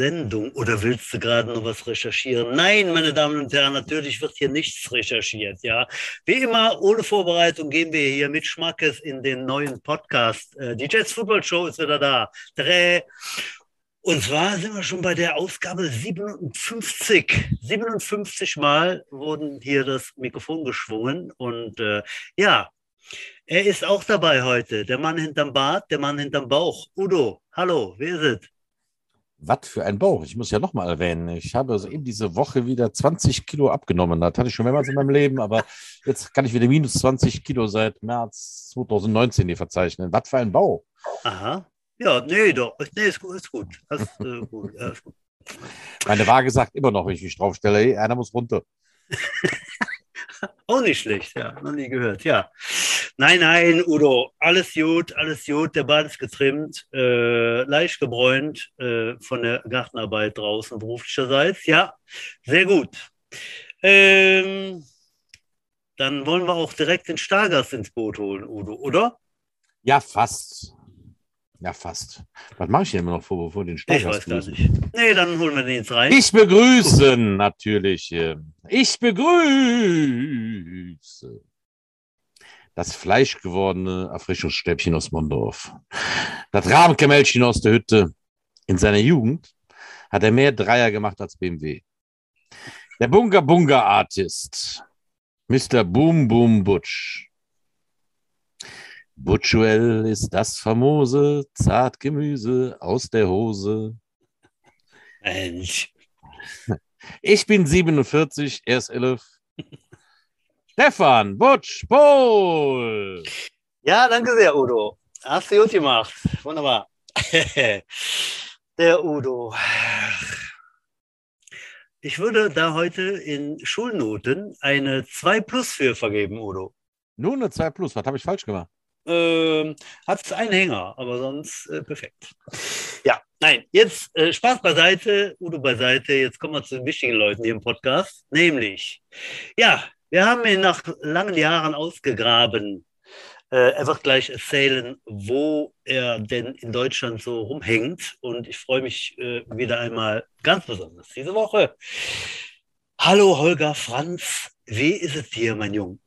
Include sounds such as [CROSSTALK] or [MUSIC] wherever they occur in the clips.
Sendung. Oder willst du gerade noch was recherchieren? Nein, meine Damen und Herren, natürlich wird hier nichts recherchiert. Ja, wie immer ohne Vorbereitung gehen wir hier mit Schmackes in den neuen Podcast. Äh, die Jets Football Show ist wieder da. Dreh. Und zwar sind wir schon bei der Ausgabe 57. 57 Mal wurden hier das Mikrofon geschwungen. Und äh, ja, er ist auch dabei heute. Der Mann hinterm Bart, der Mann hinterm Bauch. Udo, hallo, wer ist es? Was für ein Bauch. Ich muss ja nochmal erwähnen, ich habe also eben diese Woche wieder 20 Kilo abgenommen. Das hatte ich schon mehrmals in meinem Leben, aber jetzt kann ich wieder minus 20 Kilo seit März 2019 hier verzeichnen. Was für ein Bauch. Aha. Ja, nee, doch. Nee, ist gut. Ist gut. Das, äh, gut. Ja, ist gut. Meine Waage sagt immer noch, wenn ich mich draufstelle, hey, einer muss runter. [LAUGHS] Auch nicht schlecht, ja, noch nie gehört, ja. Nein, nein, Udo, alles gut, alles gut, der Bart ist getrimmt, äh, leicht gebräunt äh, von der Gartenarbeit draußen beruflicherseits, ja, sehr gut. Ähm, dann wollen wir auch direkt den Stargast ins Boot holen, Udo, oder? Ja, fast. Ja, fast. Was mache ich denn immer noch vor, vor den Stargast? Ich weiß gar nicht. Nee, dann holen wir den jetzt rein. Ich begrüße natürlich. Ich begrüße das fleischgewordene Erfrischungsstäbchen aus Mondorf. Das Rahmenkämmelchen aus der Hütte. In seiner Jugend hat er mehr Dreier gemacht als BMW. Der Bunga Bunga Artist. Mr. Boom Boom Butch. Butchuel ist das famose Zartgemüse aus der Hose. Mensch. Ich bin 47, er ist 11. Stefan Butch Pohl. Ja, danke sehr, Udo. Hast du gut gemacht. Wunderbar. [LAUGHS] Der Udo. Ich würde da heute in Schulnoten eine 2 plus für vergeben, Udo. Nur eine 2 plus. Was habe ich falsch gemacht? Ähm, hat es einen Hänger, aber sonst äh, perfekt. [LAUGHS] Ja, nein, jetzt äh, Spaß beiseite, Udo beiseite. Jetzt kommen wir zu den wichtigen Leuten hier im Podcast. Nämlich, ja, wir haben ihn nach langen Jahren ausgegraben. Äh, er wird gleich erzählen, wo er denn in Deutschland so rumhängt. Und ich freue mich äh, wieder einmal ganz besonders diese Woche. Hallo Holger Franz, wie ist es dir, mein Junge?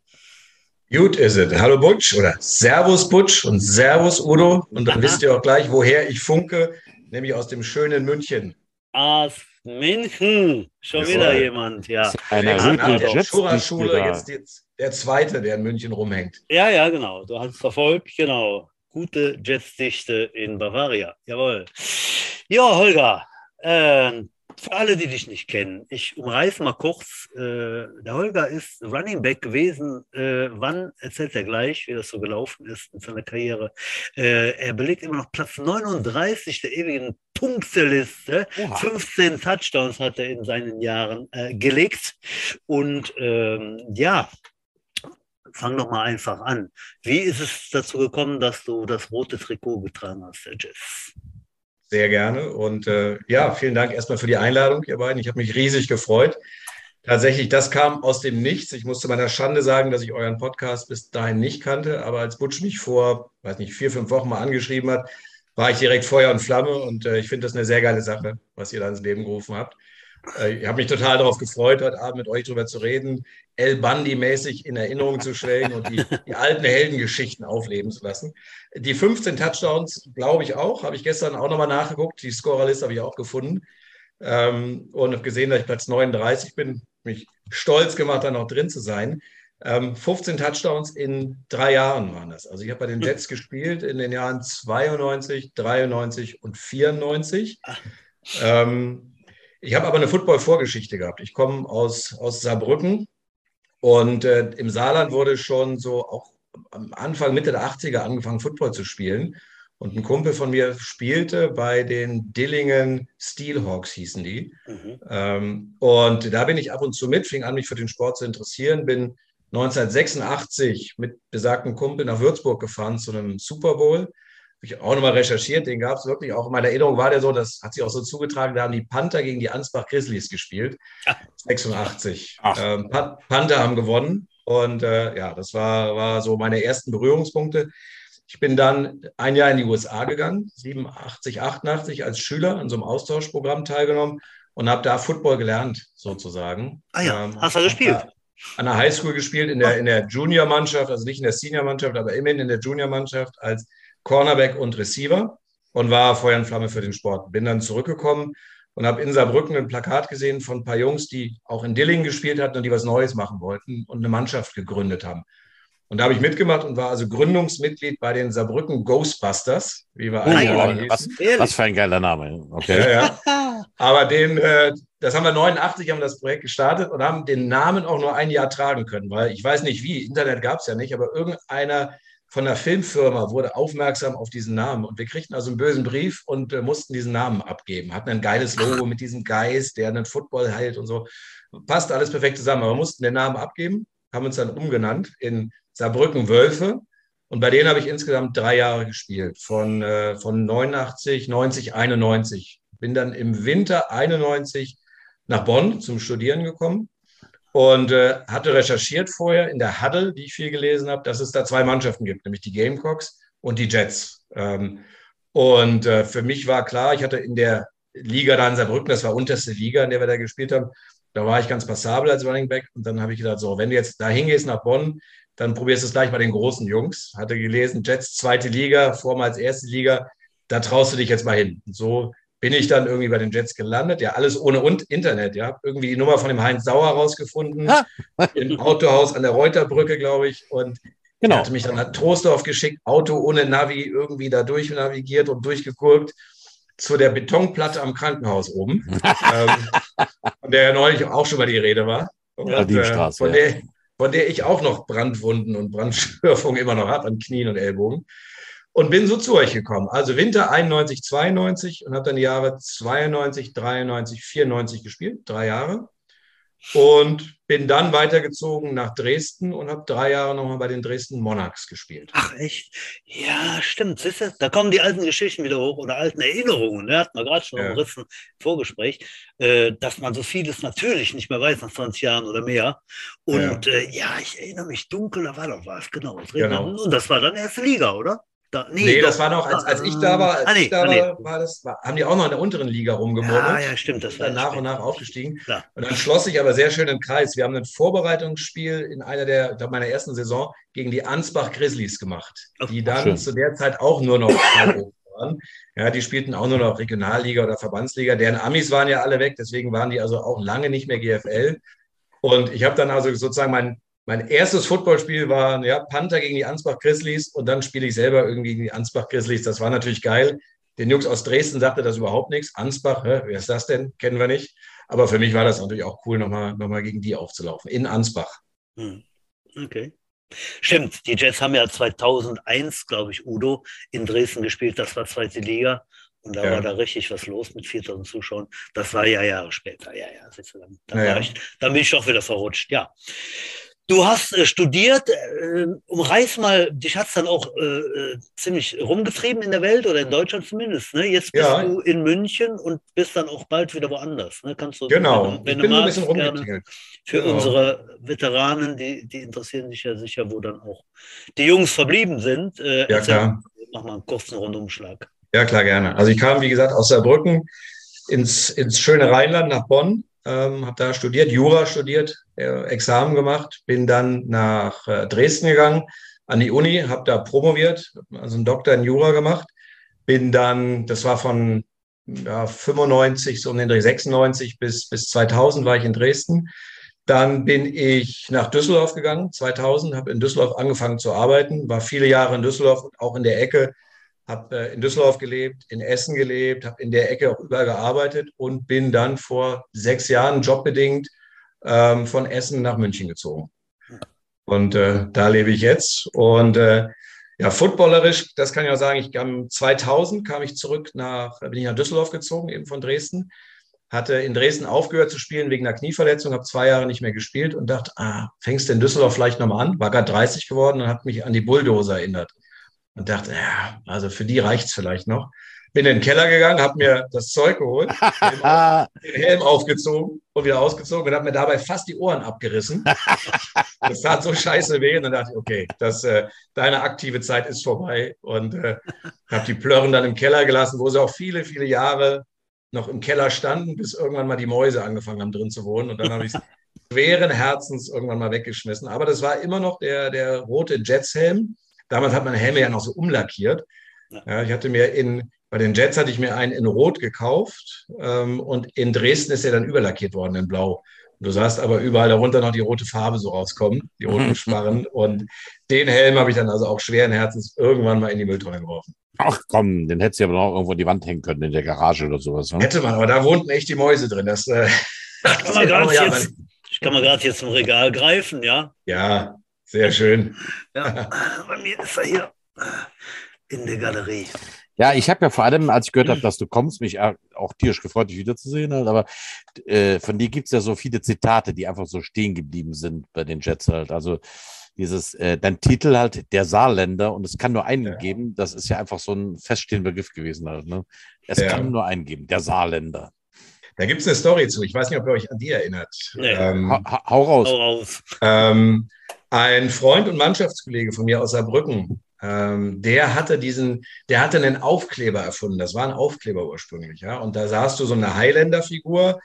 Gut ist es. Hallo Butch oder Servus Butch und Servus Udo. Und dann Aha. wisst ihr auch gleich, woher ich funke, nämlich aus dem schönen München. Aus München. Schon das wieder jemand, ja. Eine Schule, jetzt, jetzt der zweite, der in München rumhängt. Ja, ja, genau. Du hast es verfolgt, genau. Gute Jetsdichte in Bavaria. Jawohl. Ja, Holger, äh, für alle, die dich nicht kennen, ich umreiße mal kurz. Äh, der Holger ist Running Back gewesen. Äh, wann erzählt er gleich, wie das so gelaufen ist in seiner Karriere? Äh, er belegt immer noch Platz 39 der ewigen Punkteliste. Oha. 15 Touchdowns hat er in seinen Jahren äh, gelegt. Und ähm, ja, fang doch mal einfach an. Wie ist es dazu gekommen, dass du das rote Trikot getragen hast, der Jess? Sehr gerne. Und äh, ja, vielen Dank erstmal für die Einladung, ihr beiden. Ich habe mich riesig gefreut. Tatsächlich, das kam aus dem Nichts. Ich musste meiner Schande sagen, dass ich euren Podcast bis dahin nicht kannte. Aber als Butch mich vor, weiß nicht, vier, fünf Wochen mal angeschrieben hat, war ich direkt Feuer und Flamme. Und äh, ich finde das eine sehr geile Sache, was ihr da ins Leben gerufen habt. Äh, ich habe mich total darauf gefreut, heute Abend mit euch darüber zu reden, El Bundy-mäßig in Erinnerung zu schwelgen und die, [LAUGHS] die, alten Heldengeschichten aufleben zu lassen. Die 15 Touchdowns glaube ich auch, habe ich gestern auch nochmal nachgeguckt. Die Scorerliste habe ich auch gefunden ähm, und habe gesehen, dass ich Platz 39 bin. Mich stolz gemacht, da noch drin zu sein. Ähm, 15 Touchdowns in drei Jahren waren das. Also ich habe bei den Jets gespielt in den Jahren 92, 93 und 94. Ähm, ich habe aber eine Football-Vorgeschichte gehabt. Ich komme aus, aus Saarbrücken und äh, im Saarland wurde schon so auch am Anfang, Mitte der 80er angefangen, Football zu spielen. Und ein Kumpel von mir spielte bei den Dillingen Steelhawks, hießen die. Mhm. Ähm, und da bin ich ab und zu mit, fing an, mich für den Sport zu interessieren, bin 1986 mit besagten Kumpel nach Würzburg gefahren zu einem Super Bowl ich auch nochmal recherchiert, den gab es wirklich auch. In meiner Erinnerung war der so, das hat sich auch so zugetragen, da haben die Panther gegen die Ansbach Grizzlies gespielt. 86. Ähm, Panther haben gewonnen. Und äh, ja, das war, war so meine ersten Berührungspunkte. Ich Ich bin dann ein Jahr in die USA gegangen, 87, 88 als Schüler an so einem Austauschprogramm teilgenommen und habe da Football gelernt, sozusagen. Ah ja, ähm, hast du gespielt? An der Highschool gespielt, in der, in der Junior-Mannschaft, also nicht in der Senior-Mannschaft, aber immerhin in der Junior-Mannschaft als Cornerback und Receiver und war Feuer und Flamme für den Sport. Bin dann zurückgekommen und habe in Saarbrücken ein Plakat gesehen von ein paar Jungs, die auch in Dillingen gespielt hatten und die was Neues machen wollten und eine Mannschaft gegründet haben. Und da habe ich mitgemacht und war also Gründungsmitglied bei den Saarbrücken Ghostbusters, wie wir alle oh, was, was, für ein geiler Name. Okay. Ja, ja. [LAUGHS] Aber den, äh, das haben wir 89, haben das Projekt gestartet und haben den Namen auch nur ein Jahr tragen können, weil ich weiß nicht wie, Internet gab es ja nicht, aber irgendeiner von der Filmfirma wurde aufmerksam auf diesen Namen und wir kriegten also einen bösen Brief und äh, mussten diesen Namen abgeben. Hatten ein geiles Logo mit diesem Geist, der einen Football heilt und so. Passt alles perfekt zusammen, aber mussten den Namen abgeben, haben uns dann umgenannt in Saarbrücken Wölfe. Und bei denen habe ich insgesamt drei Jahre gespielt, von, äh, von 89, 90, 91. Bin dann im Winter 91 nach Bonn zum Studieren gekommen und äh, hatte recherchiert vorher in der Huddle, die ich viel gelesen habe, dass es da zwei Mannschaften gibt, nämlich die Gamecocks und die Jets. Ähm, und äh, für mich war klar, ich hatte in der Liga da in Saarbrücken, das war unterste Liga, in der wir da gespielt haben, da war ich ganz passabel als Running Back. Und dann habe ich gedacht, so, wenn du jetzt da hingehst nach Bonn, dann probierst du es gleich bei den großen Jungs. Hatte gelesen, Jets zweite Liga, vormals erste Liga, da traust du dich jetzt mal hin. Und so bin ich dann irgendwie bei den Jets gelandet. Ja, alles ohne und Internet. Ja, irgendwie die Nummer von dem Heinz Sauer rausgefunden. Im Autohaus an der Reuterbrücke, glaube ich. Und genau. hatte mich dann nach Troisdorf geschickt, Auto ohne Navi irgendwie da durch navigiert und durchgeguckt zu der Betonplatte am Krankenhaus oben, [LAUGHS] ähm, von der ja neulich auch schon mal die Rede war. Und, ja, die äh, von, der, von der ich auch noch Brandwunden und Brandschürfungen immer noch habe an Knien und Ellbogen und bin so zu euch gekommen. Also Winter 91, 92 und habe dann die Jahre 92, 93, 94 gespielt, drei Jahre. Und bin dann weitergezogen nach Dresden und habe drei Jahre nochmal bei den Dresden Monarchs gespielt. Ach echt? Ja, stimmt. Siehst du, da kommen die alten Geschichten wieder hoch oder alten Erinnerungen. Ne? Hat man gerade schon ja. umrissen im Vorgespräch, äh, dass man so vieles natürlich nicht mehr weiß nach 20 Jahren oder mehr. Und ja, äh, ja ich erinnere mich dunkel, da war doch was, genau. genau. Und das war dann erste Liga, oder? Da, nee, nee das war noch, als, als ich da war, als ah, nee, ich da ah, nee. war, das, war, haben die auch noch in der unteren Liga rumgemurmelt. Ja, ja, stimmt. Das war dann nach und nach aufgestiegen. Klar. Und dann schloss sich aber sehr schön im Kreis. Wir haben ein Vorbereitungsspiel in einer der, ich meiner ersten Saison gegen die Ansbach Grizzlies gemacht, oh, die dann schön. zu der Zeit auch nur noch waren. Ja, die spielten auch nur noch Regionalliga oder Verbandsliga. Deren Amis waren ja alle weg, deswegen waren die also auch lange nicht mehr GFL. Und ich habe dann also sozusagen mein mein erstes Footballspiel war ja, Panther gegen die Ansbach Grizzlies und dann spiele ich selber irgendwie gegen die Ansbach Grizzlies. Das war natürlich geil. Den Jungs aus Dresden sagte das überhaupt nichts. Ansbach, hä, wer ist das denn? Kennen wir nicht. Aber für mich war das natürlich auch cool, nochmal noch mal gegen die aufzulaufen. In Ansbach. Hm. Okay. Stimmt, die Jets haben ja 2001, glaube ich, Udo in Dresden gespielt. Das war zweite Liga. Und da ja. war da richtig was los mit 4000 Zuschauern. Das war ja Jahre später. Ja, ja, dann, dann, ja. Ich, dann bin ich doch wieder verrutscht. Ja. Du hast äh, studiert, äh, umreiß mal, dich hat es dann auch äh, äh, ziemlich rumgetrieben in der Welt oder in Deutschland zumindest. Ne? Jetzt bist ja. du in München und bist dann auch bald wieder woanders. Ne? Kannst du, genau, wenn, wenn ich bin magst, ein bisschen rumgetingelt. Für genau. unsere Veteranen, die, die interessieren sich ja sicher, wo dann auch die Jungs verblieben sind. Äh, ja, klar. Mach mal einen kurzen Rundumschlag. Ja, klar, gerne. Also ich kam, wie gesagt, aus Saarbrücken ins, ins schöne Rheinland nach Bonn ähm, habe da studiert, Jura studiert, äh, Examen gemacht, bin dann nach äh, Dresden gegangen, an die Uni, habe da promoviert, also einen Doktor in Jura gemacht, bin dann, das war von ja, 95, so um den Dreh 96 bis, bis 2000 war ich in Dresden. Dann bin ich nach Düsseldorf gegangen, 2000, habe in Düsseldorf angefangen zu arbeiten, war viele Jahre in Düsseldorf, auch in der Ecke habe äh, in Düsseldorf gelebt, in Essen gelebt, habe in der Ecke auch überall gearbeitet und bin dann vor sechs Jahren jobbedingt ähm, von Essen nach München gezogen. Und äh, da lebe ich jetzt. Und äh, ja, footballerisch, das kann ich auch sagen, ich kam 2000 kam ich zurück nach, bin ich nach Düsseldorf gezogen, eben von Dresden. Hatte in Dresden aufgehört zu spielen wegen einer Knieverletzung, habe zwei Jahre nicht mehr gespielt und dachte, ah, fängst du in Düsseldorf vielleicht nochmal an? War gerade 30 geworden und hat mich an die Bulldozer erinnert und dachte, ja, also für die reicht es vielleicht noch. bin in den Keller gegangen, habe mir das Zeug geholt, [LAUGHS] den Helm aufgezogen und wieder ausgezogen und habe mir dabei fast die Ohren abgerissen. [LAUGHS] Das tat so scheiße weh. Und dann dachte ich, okay, das, äh, deine aktive Zeit ist vorbei. Und äh, habe die Plörren dann im Keller gelassen, wo sie auch viele, viele Jahre noch im Keller standen, bis irgendwann mal die Mäuse angefangen haben, drin zu wohnen. Und dann habe ich es schweren Herzens irgendwann mal weggeschmissen. Aber das war immer noch der, der rote Jetshelm. Damals hat man Helme ja noch so umlackiert. Ja, ich hatte mir in, bei den Jets hatte ich mir einen in Rot gekauft ähm, und in Dresden ist er dann überlackiert worden in Blau. Du sahst aber überall darunter noch die rote Farbe so rauskommen, die roten [LAUGHS] Sparren. und den Helm habe ich dann also auch schweren Herzens irgendwann mal in die Mülltonne geworfen. Ach komm, den hättest du aber noch irgendwo an die Wand hängen können in der Garage oder sowas. Ne? Hätte man, aber da wohnten echt die Mäuse drin. Das, äh, [LAUGHS] das kann man gerade jetzt, ich kann mal gerade hier zum Regal greifen, ja? Ja, sehr schön. Ja, [LAUGHS] bei mir ist er hier in der Galerie. Ja, ich habe ja vor allem, als ich gehört habe, dass du kommst, mich auch tierisch gefreut, dich wiederzusehen. Halt, aber äh, von dir gibt es ja so viele Zitate, die einfach so stehen geblieben sind bei den Jets halt. Also dieses, äh, dein Titel halt, der Saarländer, und es kann nur einen ja. geben, das ist ja einfach so ein feststehender Begriff gewesen halt. Ne? Es ja. kann nur einen geben, der Saarländer. Da gibt es eine Story zu. Ich weiß nicht, ob ihr euch an die erinnert. Nee. Ähm, ha hau raus. Hau raus. Ähm, ein Freund und Mannschaftskollege von mir aus Saarbrücken, ähm, der hatte diesen, der hatte einen Aufkleber erfunden. Das war ein Aufkleber ursprünglich, ja. Und da sahst du so eine Highlander-Figur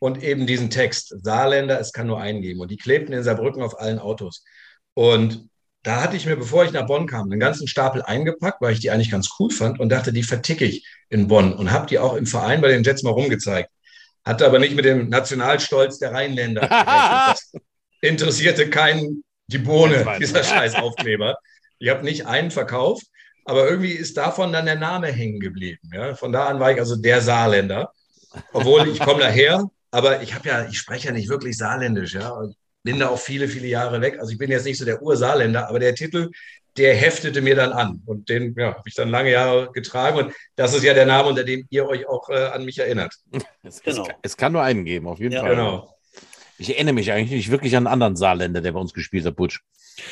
und eben diesen Text: Saarländer, es kann nur einen geben. Und die klebten in Saarbrücken auf allen Autos. Und da hatte ich mir, bevor ich nach Bonn kam, einen ganzen Stapel eingepackt, weil ich die eigentlich ganz cool fand und dachte, die verticke ich in Bonn und habe die auch im Verein bei den Jets mal rumgezeigt. Hatte aber nicht mit dem Nationalstolz der Rheinländer. [LAUGHS] interessierte keinen die Bohne, dieser scheiß Aufkleber. Ich habe nicht einen verkauft, aber irgendwie ist davon dann der Name hängen geblieben. Ja? Von da an war ich also der Saarländer. Obwohl ich komme daher, aber ich habe ja, ich spreche ja nicht wirklich Saarländisch, ja. Und bin da auch viele, viele Jahre weg. Also ich bin jetzt nicht so der Ursaarländer, aber der Titel, der heftete mir dann an. Und den ja, habe ich dann lange Jahre getragen. Und das ist ja der Name, unter dem ihr euch auch äh, an mich erinnert. Es, genau. es, es, kann nur einen geben, auf jeden ja, Fall. Genau. Ich erinnere mich eigentlich nicht wirklich an einen anderen Saarländer, der bei uns gespielt hat, Butsch.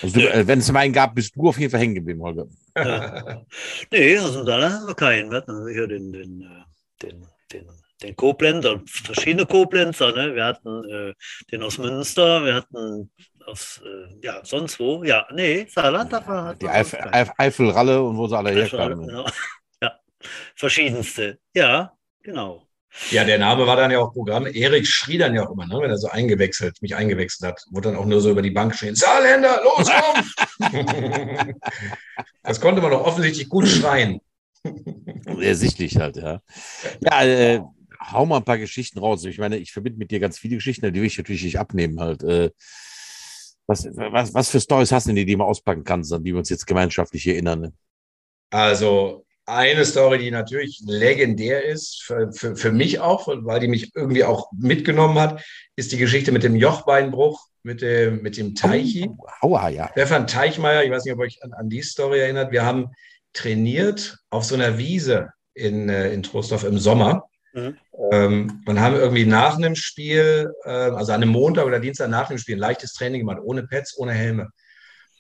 Also äh, wenn es mal einen gab, bist du auf jeden Fall hängen geblieben, Holger. Ja. [LAUGHS] nee, also da haben wir keinen. Wir hatten sicher den, den, äh, den, den, den Koblenzer, verschiedene Koblenzer. Ne? Wir hatten äh, den aus Münster, wir hatten aus, äh, ja, sonst wo. Ja, nee, Saarland hat man. Die Eif Eif Eifelralle und wo sie alle herkamen. Genau. Ja, verschiedenste. Ja, genau. Ja, der Name war dann ja auch Programm. Erik schrie dann ja auch immer, ne, wenn er so eingewechselt, mich eingewechselt hat, wurde dann auch nur so über die Bank stehen, Saarländer, los, komm! [LAUGHS] das konnte man doch offensichtlich gut schreien. Ersichtlich halt, ja. Ja, äh, hau mal ein paar Geschichten raus. Ich meine, ich verbinde mit dir ganz viele Geschichten, die will ich natürlich nicht abnehmen halt. Äh, was, was, was für Stories hast du, die du mal auspacken kannst, an die wir uns jetzt gemeinschaftlich erinnern? Ne? Also, eine Story, die natürlich legendär ist, für, für, für, mich auch, weil die mich irgendwie auch mitgenommen hat, ist die Geschichte mit dem Jochbeinbruch, mit dem, mit dem Teichi. Oh, aua, ja. Stefan Teichmeier, ich weiß nicht, ob euch an, an, die Story erinnert, wir haben trainiert auf so einer Wiese in, äh, in Trostorf im Sommer. Mhm. Ähm, und haben irgendwie nach einem Spiel, äh, also an einem Montag oder Dienstag nach dem Spiel, ein leichtes Training gemacht, ohne Pads, ohne Helme.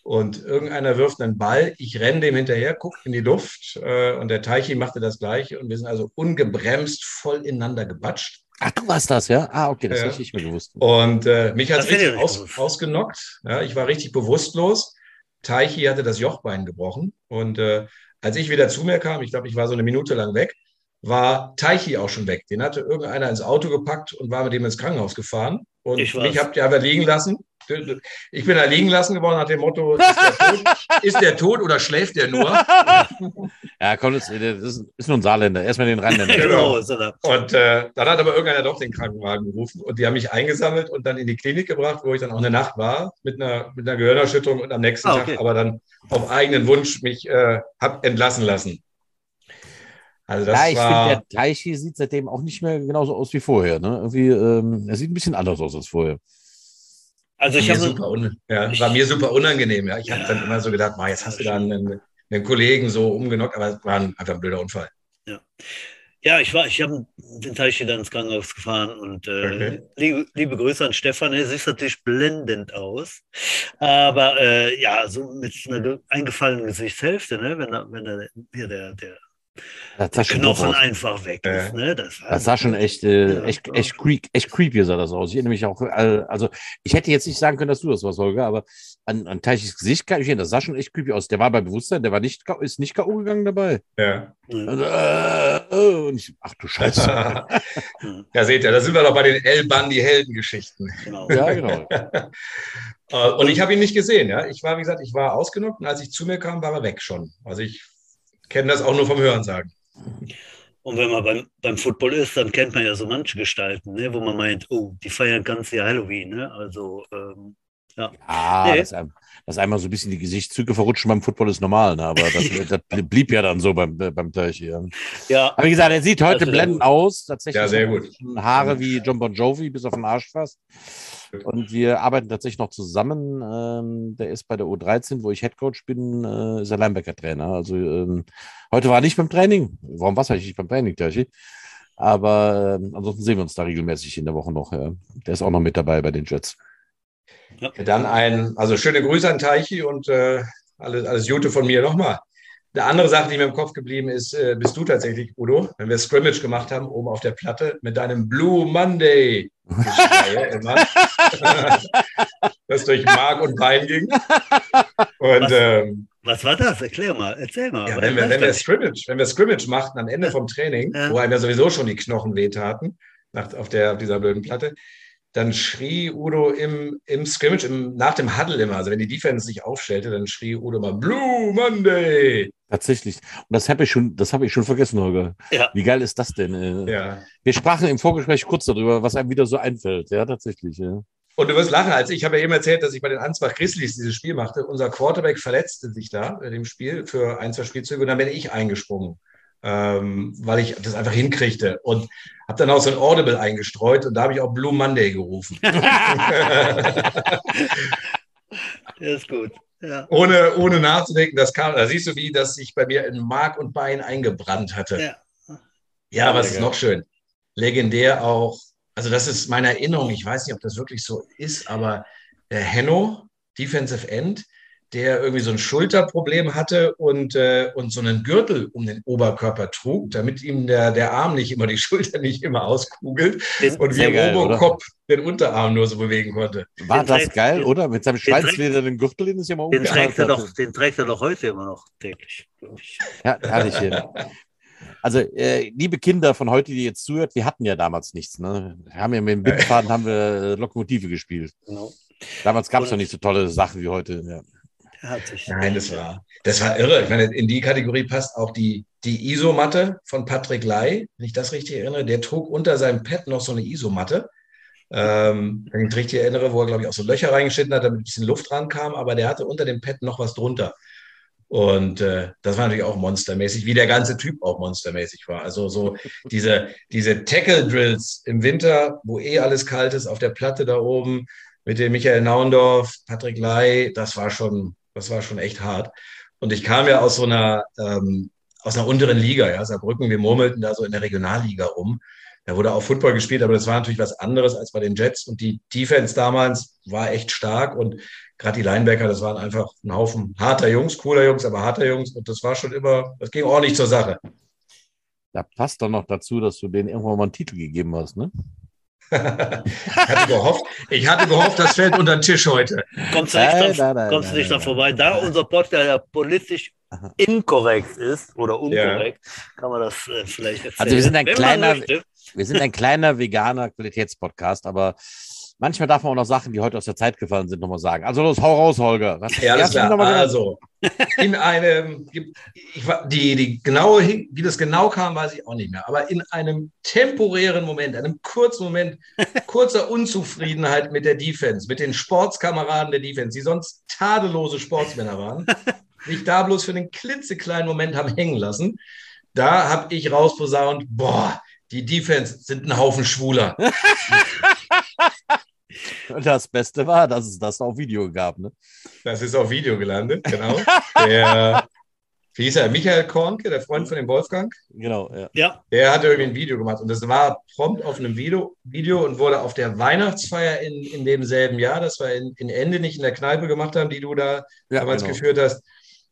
Und irgendeiner wirft einen Ball, ich renne dem hinterher, gucke in die Luft äh, und der Teichi machte das gleiche und wir sind also ungebremst voll ineinander gebatscht. Ach, du warst das, ja? Ah, okay, das ja. hätte ich mir gewusst. Und äh, mich hat es richtig aus, ausgenockt. Ja, ich war richtig bewusstlos. Teichi hatte das Jochbein gebrochen. Und äh, als ich wieder zu mir kam, ich glaube, ich war so eine Minute lang weg, war Teichi auch schon weg. Den hatte irgendeiner ins Auto gepackt und war mit dem ins Krankenhaus gefahren. Und ich mich habt ihr aber liegen lassen. Ich bin da liegen lassen geworden nach dem Motto, ist der tot, [LAUGHS] ist der tot oder schläft der nur? Ja, komm, das ist, ist nur ein Saarländer. Erstmal den Rheinländer. genau. Und äh, dann hat aber irgendeiner doch den Krankenwagen gerufen und die haben mich eingesammelt und dann in die Klinik gebracht, wo ich dann auch eine Nacht war mit einer, mit einer Gehirnerschütterung und am nächsten ah, okay. Tag aber dann auf eigenen Wunsch mich äh, hab entlassen lassen. Also das ja, ich finde, der Teichi sieht seitdem auch nicht mehr genauso aus wie vorher. Ne? Irgendwie, ähm, er sieht ein bisschen anders aus als vorher. Also ich habe super ja, war mir super unangenehm. Ja. Ich ja. habe dann immer so gedacht, jetzt hast du da einen, einen, Kollegen so umgenockt, aber es war einfach ein blöder Unfall. Ja. Ja, ich war, ich habe den Teilchen dann ins Krankenhaus gefahren und äh, okay. liebe, liebe, Grüße an Stefan. Er sieht natürlich blendend aus, aber äh, ja, so mit einer eingefallenen Gesichtshälfte, ne? wenn, da, wenn da hier der, der der sah schon Knochen einfach weg ist. Ne? Das, war- Das sah schon echt, äh, Ja, echt, echt, creep, echt creepy sah das aus. Ich erinnere mich auch, äh, also ich hätte jetzt nicht sagen können, dass du das warst, Holger, aber an, an Teichis Gesicht kann ich mich erinnern, das sah schon echt creepy aus. Der war bei Bewusstsein, der war nicht, K- ist nicht K.O. gegangen dabei. Ja. Also, äh, äh, und ich, ach du Scheiße. [LAUGHS] Ja, seht ihr, da sind wir doch bei den El Bandi-Heldengeschichten. Genau. ja, genau. [LAUGHS] Äh, Und ich habe ihn nicht gesehen, ja. Ich war, wie gesagt, ich war ausgenockt und als ich zu mir kam, war er weg schon. Also ich kenne das auch nur vom Hörensagen. Und wenn man beim, beim Football ist, dann kennt man ja so manche Gestalten, ne? wo man meint, oh, die feiern ganz Jahr Halloween. Ne? Also, ähm, Ah, Nee. dass, dass einmal so ein bisschen die Gesichtszüge verrutschen beim Football ist normal, ne? aber das, [LAUGHS] das blieb ja dann so beim, beim Teich hier. ja, Aber wie gesagt, er sieht heute Also, blendend aus. Tatsächlich Ja, sehr gut. Haare wie John Bon Jovi bis auf den Arsch fast. Und wir arbeiten tatsächlich noch zusammen. Ähm, der ist bei der U13, wo ich Headcoach bin, äh, ist er Linebacker-Trainer. Also ähm, heute war er nicht beim Training. Warum war es eigentlich nicht beim Training, Terchi? Aber ähm, ansonsten sehen wir uns da regelmäßig in der Woche noch. Ja. Der ist auch noch mit dabei bei den Jets. Dann ein, also schöne Grüße an Teichi und äh, alles, alles Gute von mir nochmal. Eine andere Sache, die mir im Kopf geblieben ist, äh, bist du tatsächlich, Udo, wenn wir Scrimmage gemacht haben, oben auf der Platte, mit deinem Blue Monday. [LAUGHS] Das durch Mark und Bein ging. Und Was? ähm, was war das? Erklär mal, erzähl mal. ja, wenn, wir, wenn, wir Scrimmage, wenn wir Scrimmage machten am Ende vom Training, Ja. wo einem ja sowieso schon die Knochen wehtaten, nach, auf, der, auf dieser blöden Platte, dann schrie Udo im, im Scrimmage, im, nach dem Huddle immer, also wenn die Defense sich aufstellte, dann schrie Udo mal Blue Monday. Tatsächlich. Und das habe ich schon, das habe ich schon vergessen, Holger. Ja. Wie geil ist das denn? Äh, Ja. Wir sprachen im Vorgespräch kurz darüber, was einem wieder so einfällt. Ja, tatsächlich. Ja. Und du wirst lachen, als ich habe ja eben erzählt, dass ich bei den Ansbach Grizzlies dieses Spiel machte. Unser Quarterback verletzte sich da in dem Spiel für ein, zwei Spielzüge und dann bin ich eingesprungen, ähm, weil ich das einfach hinkriegte und habe dann auch so ein Audible eingestreut und da habe ich auch Blue Monday gerufen. [LAUGHS] Der ist gut. Ja. ohne, ohne nachzudenken, das kam, da siehst du, wie das sich bei mir in Mark und Bein eingebrannt hatte. Ja. Ja, was ist noch schön? Legendär auch, also das ist meine Erinnerung, ich weiß nicht, ob das wirklich so ist, aber der Henno, Defensive End, der irgendwie so ein Schulterproblem hatte und, äh, und so einen Gürtel um den Oberkörper trug, damit ihm der, der Arm nicht immer, die Schulter nicht immer auskugelt Den, und wie geil, oder? Oberkopf den Unterarm nur so bewegen konnte. War Den das trägt- geil, den- oder? Mit seinem schweinsledernen Gürtel, den es ja mal den, trägt er doch, den trägt er doch heute immer noch täglich. Ja, herrlich. Also, äh, liebe Kinder von heute, die jetzt zuhört, wir hatten ja damals nichts. Ne? Wir haben ja mit dem Bindfaden haben wir äh, Lokomotive gespielt. Genau. Damals gab es noch nicht so tolle Sachen wie heute. Ja. Sich. Nein, das war, das war irre. Ich meine, in die Kategorie passt auch die, die Isomatte von Patrick Lai, wenn ich das richtig erinnere. Der trug unter seinem Pad noch so eine Isomatte. Ähm, wenn ich mich richtig erinnere, wo er, glaube ich, auch so Löcher reingeschnitten hat, damit ein bisschen Luft rankam, aber der hatte unter dem Pad noch was drunter. Und äh, das war natürlich auch monstermäßig, wie der ganze Typ auch monstermäßig war. Also so diese, diese Tackle-Drills im Winter, wo eh alles kalt ist, auf der Platte da oben mit dem Michael Naundorf, Patrick Lai, das war schon, das war schon echt hart. Und ich kam ja aus so einer, ähm, aus einer unteren Liga, ja, Saarbrücken, wir murmelten da so in der Regionalliga rum. Da wurde auch Football gespielt, aber das war natürlich was anderes als bei den Jets. Und die Defense damals war echt stark und gerade die Linebacker, das waren einfach ein Haufen harter Jungs, cooler Jungs, aber harter Jungs. Und das war schon immer, das ging ordentlich zur Sache. Da passt doch noch dazu, dass du denen irgendwann mal einen Titel gegeben hast, ne? Ich, hatte gehofft, ich hatte gehofft, das fällt unter den Tisch heute. Kommst du nicht, Nein, dran, nein, nein, kommst nein, nicht nein, vorbei? Da unser Podcast ja politisch inkorrekt ist oder unkorrekt, kann man das äh, vielleicht erzählen. Also wir sind ein Wenn kleiner-. Wir sind ein kleiner veganer Qualitätspodcast, aber manchmal darf man auch noch Sachen, die heute aus der Zeit gefallen sind, nochmal sagen. Also los, hau raus, Holger. Was, Ja, alles klar. Also, [LAUGHS] in einem, ich, die, die genaue, wie das genau kam, weiß ich auch nicht mehr, aber in einem temporären Moment, einem kurzen Moment, [LAUGHS] kurzer Unzufriedenheit mit der Defense, mit den Sportskameraden der Defense, die sonst tadellose Sportsmänner waren, [LAUGHS] mich da bloß für einen klitzekleinen Moment haben hängen lassen, da habe ich rausposaunt, boah, die Defense sind ein Haufen Schwuler. Und [LAUGHS] das Beste war, dass es das auf Video gab. Ne? Das ist auf Video gelandet, genau. [LAUGHS] Der, wie hieß er, Michael Kornke, der Freund von dem Wolfgang? Genau, ja. Ja, Der hatte irgendwie ein Video gemacht und das war prompt auf einem Video, Video und wurde auf der Weihnachtsfeier in, in demselben Jahr, das wir in, in Ende nicht in der Kneipe gemacht haben, die du da ja damals genau. geführt hast,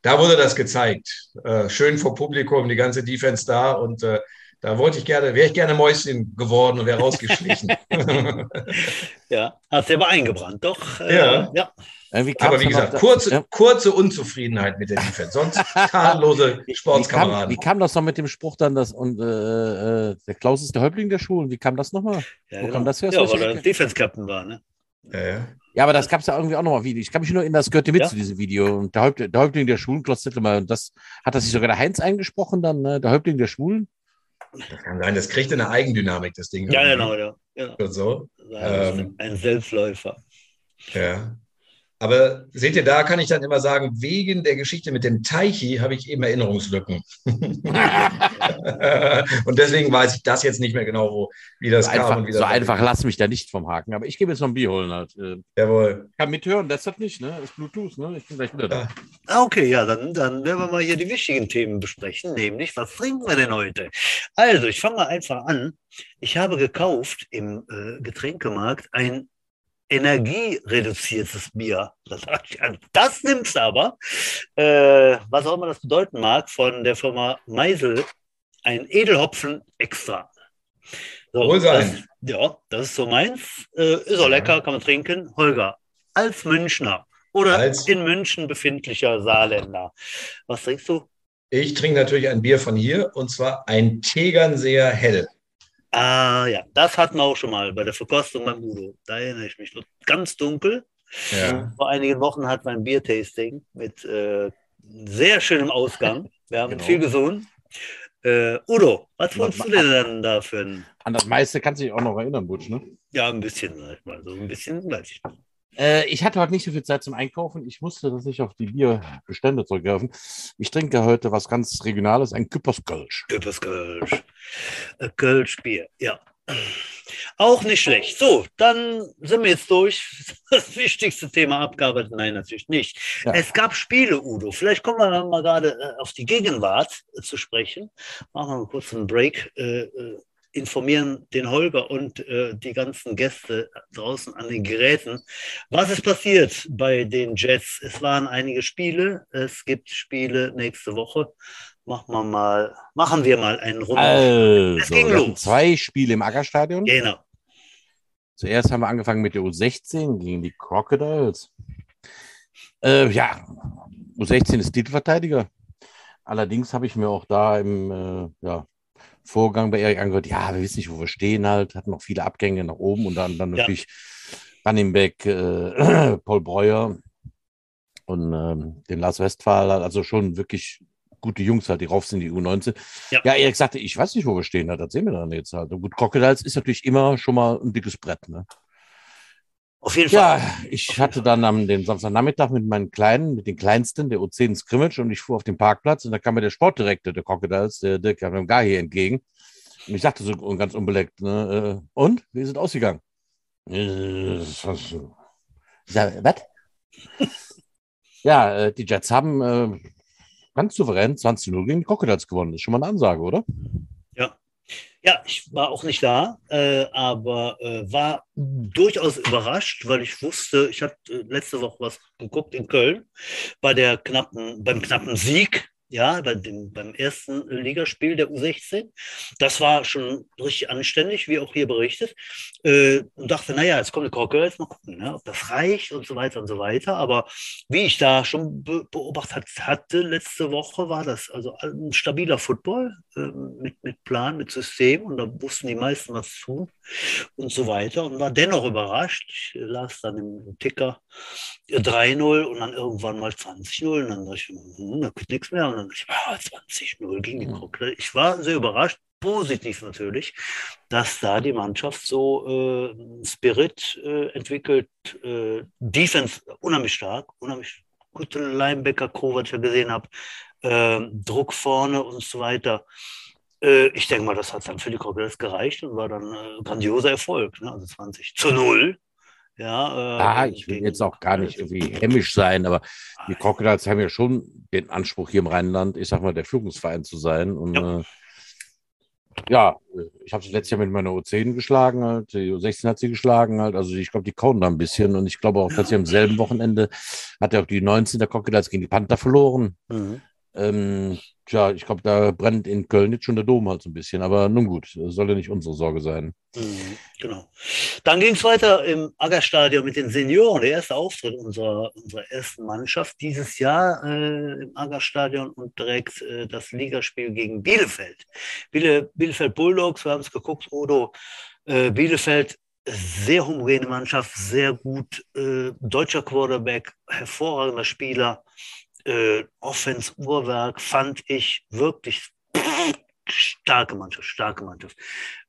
da wurde das gezeigt. Äh, schön vor Publikum, die ganze Defense da und äh, da wollte ich gerne, wäre ich gerne Mäuschen geworden und wäre rausgeschlichen. [LAUGHS] ja, hat sie aber eingebrannt, doch. Äh, ja. ja. Aber wie gesagt, kurze, ja. kurze Unzufriedenheit mit der Defense, sonst [LAUGHS] tadellose Sportskameraden. Wie, wie, kam das noch mit dem Spruch dann, dass und, äh, äh der Klaus ist der Häuptling der Schulen? Wie kam das nochmal? Ja, Wo genau. kam das her? Ja, weil er Defense-Captain war, ne? Ja, ja. ja, aber das gab es ja irgendwie auch nochmal Video. Ich kann mich nur erinnern, das gehörte mit ja? zu diesem Video. Und der, Häuptling der, Schwulen, Klaus Zettelmann, das hat das sich sogar der Heinz eingesprochen, dann, ne? der Häuptling der Schwulen. Das kann sein, das kriegt eine Eigendynamik, das Ding. Ja, genau, ja. ja. Und so. Ähm, ein Selbstläufer. Ja. Aber seht ihr, da kann ich dann immer sagen, wegen der Geschichte mit dem Teichi habe ich eben Erinnerungslücken. [LAUGHS] und deswegen weiß ich das jetzt nicht mehr genau, wo, wie das so kam. Einfach, und wie das so einfach lass mich da nicht vom Haken. Aber ich gebe jetzt noch ein Bier holen. Halt. Äh, Jawohl. Kann mithören, das hat nicht, ne? Das ist Bluetooth, ne? Ich bin gleich wieder da. Ah, okay, ja, dann, dann werden wir mal hier die wichtigen Themen besprechen, nämlich, was trinken wir denn heute? Also, ich fange mal einfach an. Ich habe gekauft im äh, Getränkemarkt ein energiereduziertes Bier. Das, das nimmst du aber, äh, was auch immer das bedeuten mag, von der Firma Meisel, ein Edelhopfen extra. So, Wohl sein. Das, ja, das ist so meins. Äh, ist auch lecker, kann man trinken. Holger, als Münchner oder als in München befindlicher Saarländer. Was trinkst du? Ich trinke natürlich ein Bier von hier und zwar ein Tegernseer Hell. Ah ja, das hatten wir auch schon mal bei der Verkostung beim Udo. Da erinnere ich mich noch ganz dunkel. Ja. Vor einigen Wochen hatten wir ein Biertasting mit äh, sehr schönem Ausgang. [LAUGHS] Wir haben genau. viel gesungen. Äh, Udo, was wolltest du denn dann da für ein. An das meiste kannst du dich auch noch erinnern, Butsch, ne? Ja, ein bisschen, sag ich mal. So ein bisschen weiß ich noch. Äh, ich hatte heute nicht so viel Zeit zum Einkaufen. Ich musste das nicht auf die Bierbestände zurückgreifen. Ich trinke heute was ganz Regionales, ein Küpperskölsch. Küpperskölsch. Äh, Kölschbier, ja. Auch nicht schlecht. So, dann sind wir jetzt durch. [LAUGHS] Das wichtigste Thema abgearbeitet. Nein, natürlich nicht. Ja. Es gab Spiele, Udo. Vielleicht kommen wir mal gerade äh, auf die Gegenwart zu sprechen. Machen wir kurz einen Break. Informieren den Holger und äh, die ganzen Gäste draußen an den Geräten. Was ist passiert bei den Jets? Es waren einige Spiele. Es gibt Spiele nächste Woche. Machen wir mal, machen wir mal einen Runde. Also, es ging los. zwei Spiele im Ackerstadion. Genau. Zuerst haben wir angefangen mit der U16 gegen die Crocodiles. Äh, ja, U16 ist Titelverteidiger. Allerdings habe ich mir auch da im äh, ja, Vorgang bei Erik angehört, ja, wir wissen nicht, wo wir stehen halt, hatten noch viele Abgänge nach oben und dann, dann ja. natürlich Running Back äh, [CLEARS THROAT] Paul Breuer und ähm, den Lars Westphal, also schon wirklich gute Jungs halt, die rauf sind, die U19. Ja. ja, Erik sagte, ich weiß nicht, wo wir stehen, halt, das sehen wir dann jetzt halt. Und gut, Crocodiles ist natürlich immer schon mal ein dickes Brett, ne? Auf jeden Fall. Ja, ich hatte dann am den Samstagnachmittag mit meinen Kleinen, mit den Kleinsten, der U10 Scrimmage, und ich fuhr auf den Parkplatz und da kam mir der Sportdirektor der Crocodiles, der Dirk Gahi, entgegen. Und ich sagte so ganz unbeleckt, ne, äh, und? Wie ist es ausgegangen? Äh, was? was? [LAUGHS] ja, äh, die Jets haben ganz souverän 20-0 gegen die Crocodiles gewonnen. Das ist schon mal eine Ansage, oder? Ja, ich war auch nicht da, äh, aber äh, war durchaus überrascht, weil ich wusste, ich hatte äh, letzte Woche was geguckt in Köln bei der knappen, beim knappen Sieg ja, bei dem, beim ersten Ligaspiel der U16. Das war schon richtig anständig, wie auch hier berichtet. Äh, und dachte, naja, jetzt kommt eine Krocke, jetzt mal gucken, ne, ob das reicht und so weiter und so weiter. Aber wie ich da schon be beobachtet hatte, letzte Woche war das also ein stabiler Football äh, mit, mit Plan, mit System. Und da wussten die meisten was tun und so weiter. Und war dennoch überrascht. Ich las dann im Ticker 3-0 und dann irgendwann mal 20-0. Und dann dachte ich, hm, da geht nichts mehr. Und dann ich war 20-0 gegen die Krokle. Ich war sehr überrascht, positiv natürlich, dass da die Mannschaft so äh, Spirit äh, entwickelt. Äh, Defense unheimlich stark, unheimlich gute Linebacker-Crew, was ich ja gesehen habe. Ähm, Druck vorne und so weiter. Äh, ich denke mal, das hat dann für die Crocodiles gereicht und war dann äh, grandioser Erfolg. Ne? Also 20 zu 0 ja, äh, ah, ich will jetzt auch gar nicht irgendwie hämisch sein, aber die Crocodiles haben ja schon den Anspruch hier im Rheinland, ich sag mal, der Führungsverein zu sein. Und ja. äh, ja, ich habe sie letztes Jahr mit meiner U10 geschlagen, halt. die U16 hat sie geschlagen, halt. Also ich glaube, die kauen da ein bisschen. Und ich glaube auch, dass sie am selben Wochenende hat er auch die 19 der Crocodiles gegen die Panther verloren. Mhm. Ähm, tja, ich glaube, da brennt in Köln jetzt schon der Dom halt so ein bisschen. Aber nun gut, soll ja nicht unsere Sorge sein. Mhm, Genau. Dann ging es weiter im Aggerstadion mit den Senioren. Der erste Auftritt unserer, unserer ersten Mannschaft dieses Jahr äh, im Aggerstadion und direkt äh, das Ligaspiel gegen Bielefeld. Biele, Bielefeld Bulldogs, wir haben es geguckt, Odo. Äh, Bielefeld, sehr homogene Mannschaft, sehr gut. Äh, deutscher Quarterback, hervorragender Spieler. Äh, Offense-Uhrwerk fand ich wirklich starke Mannschaft, starke Mannschaft.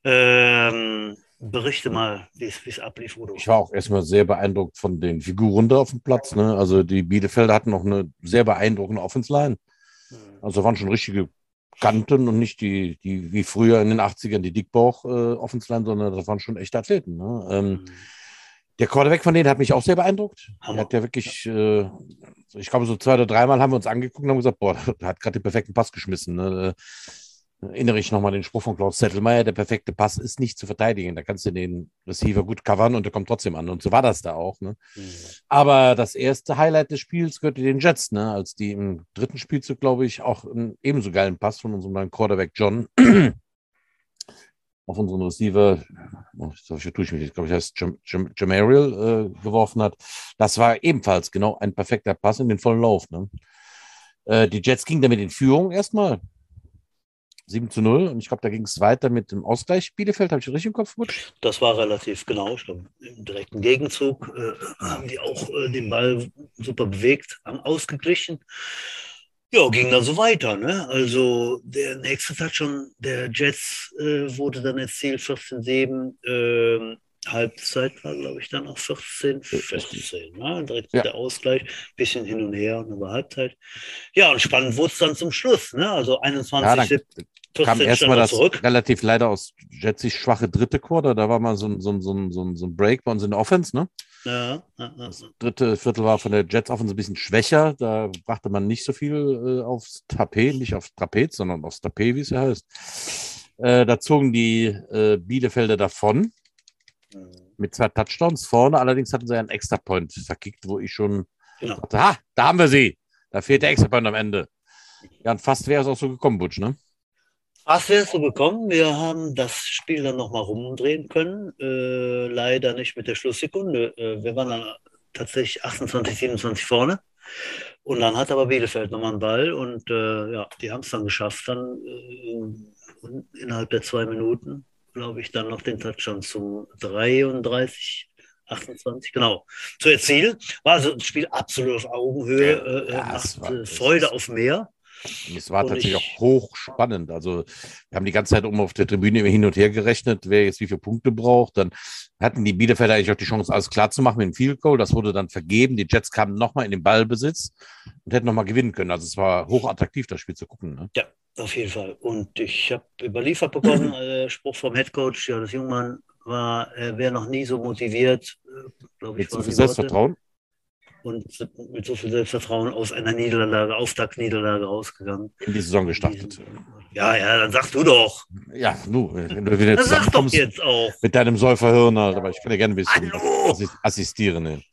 Ähm, berichte mal, wie es ablief, Udo. Ich war auch erstmal sehr beeindruckt von den Figuren da auf dem Platz. Ne? Also die Bielefelder hatten noch eine sehr beeindruckende Offense-Line. Mhm. Also waren schon richtige Kanten und nicht die, die wie früher in den 80ern die Dickbauch-Offense-Line, sondern das waren schon echte Athleten. Ne? Ähm, Mhm. Der Quarterback von denen hat mich auch sehr beeindruckt. Hammer. Er hat ja wirklich, äh, ich glaube, so zwei oder dreimal haben wir uns angeguckt und haben gesagt, boah, der [LAUGHS] hat gerade den perfekten Pass geschmissen. Ne? Äh, Erinnere ich nochmal den Spruch von Klaus Zettelmeier, der perfekte Pass ist nicht zu verteidigen. Da kannst du den Receiver gut covern und der kommt trotzdem an. Und so war das da auch. Ne? Mhm. Aber das erste Highlight des Spiels gehörte den Jets, ne? als die im dritten Spielzug, glaube ich, auch einen ebenso geilen Pass von unserem neuen Quarterback John auf unseren Receiver, oh, das tue ich mich jetzt, glaube ich, heißt Jam Jam Jamariel äh, geworfen hat. Das war ebenfalls genau ein perfekter Pass in den vollen Lauf. Ne? Äh, die Jets gingen damit in Führung erstmal. 7 zu 0. Und ich glaube, da ging es weiter mit dem Ausgleich. Bielefeld, habe ich richtig im Kopf gerutscht? Das war relativ genau. Ich glaube, im direkten Gegenzug äh, haben die auch äh, den Ball super bewegt, haben ausgeglichen. Ja, ging dann so weiter. Ne? Also der nächste Touchdown der Jets äh, wurde dann erzielt, 14-7. Ähm, Halbzeit war, glaube ich, dann auch 14, 14. Ne? Direkt Ja. der Ausgleich, bisschen hin und her und über Halbzeit. Ja, und spannend wurde es dann zum Schluss. Ne? Also 21, Ja, dann 14 kam erstmal er das zurück. relativ leider aus Jetsig schwache dritte Quarter. Da war mal so ein, so ein, so ein, so ein, Break bei uns in der Offense. Ne? Ja, ja, ja. Das dritte Viertel war von der Jets Offense ein bisschen schwächer. Da brachte man nicht so viel äh, aufs Tapet, nicht aufs Trapez, sondern aufs Tapet, wie es ja heißt. Äh, da zogen die äh, Bielefelder davon mit zwei Touchdowns vorne. Allerdings hatten sie einen Extra-Point verkickt, wo ich schon Genau. dachte, ha, da haben wir sie. Da fehlt der Extra-Point am Ende. Ja, und fast wäre es auch so gekommen, Butch, ne? Was wärst du gekommen? Wir haben das Spiel dann nochmal rumdrehen können. Äh, leider nicht mit der Schlusssekunde. Äh, wir waren dann tatsächlich 28, 27 vorne. Und dann hat aber Bielefeld nochmal einen Ball und äh, ja, die haben es dann geschafft, dann äh, innerhalb der zwei Minuten, glaube ich, dann noch den Touchdown zum 33, 28, genau, zu erzielen. War also ein Spiel absolut auf Augenhöhe, äh, Ja, macht war- äh, es Freude auf mehr. Und Es war Und tatsächlich ich- auch hochspannend. Also wir haben die ganze Zeit um auf der Tribüne immer hin und her gerechnet, wer jetzt wie viele Punkte braucht. Dann hatten die Bielefelder eigentlich auch die Chance, alles klar zu machen mit dem Field Goal. Das wurde dann vergeben. Die Jets kamen nochmal in den Ballbesitz und hätten nochmal gewinnen können. Also es war hochattraktiv, das Spiel zu gucken. Ne? Ja, auf jeden Fall. Und ich habe überliefert bekommen, [CLEARS THROAT] äh, Spruch vom Headcoach, ja, das Jungmann war, er wäre noch nie so motiviert, äh, glaube ich, waren viel die Worte. Und mit so viel Selbstvertrauen aus einer Niederlage, Auftaktniederlage rausgegangen. in die Saison gestartet. Ja, ja, dann sagst du doch. Ja, du, wenn du wieder Dann sag doch zusammenkommst jetzt auch. mit deinem Säuferhirn, halt, aber ich kann dir gerne ein bisschen Hallo! assi- assistieren.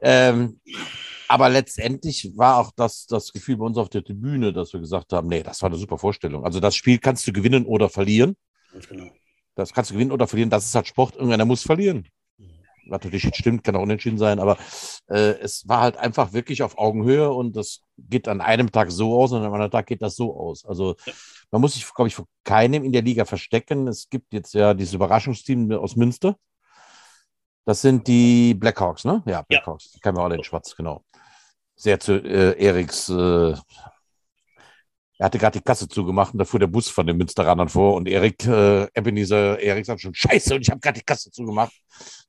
Ähm, aber letztendlich war auch das, das Gefühl bei uns auf der Tribüne, dass wir gesagt haben, nee, das war eine super Vorstellung. Also das Spiel kannst du gewinnen oder verlieren. Ganz genau. Das kannst du gewinnen oder verlieren. Das ist halt Sport. Irgendeiner muss verlieren. Was natürlich jetzt stimmt, kann auch unentschieden sein, aber äh, es war halt einfach wirklich auf Augenhöhe und das geht an einem Tag so aus und an einem anderen Tag geht das so aus. Also man muss sich, glaube ich, vor keinem in der Liga verstecken. Es gibt jetzt ja dieses Überraschungsteam aus Münster. Das sind die Blackhawks, ne? Ja, Blackhawks. Die kennen wir alle in Schwarz, genau. Sehr zu äh, Eriks äh, er hatte gerade die Kasse zugemacht und da fuhr der Bus von den Münsteranern vor und Erik, äh, Ebenezer, Erik sagt schon, scheiße, und ich habe gerade die Kasse zugemacht.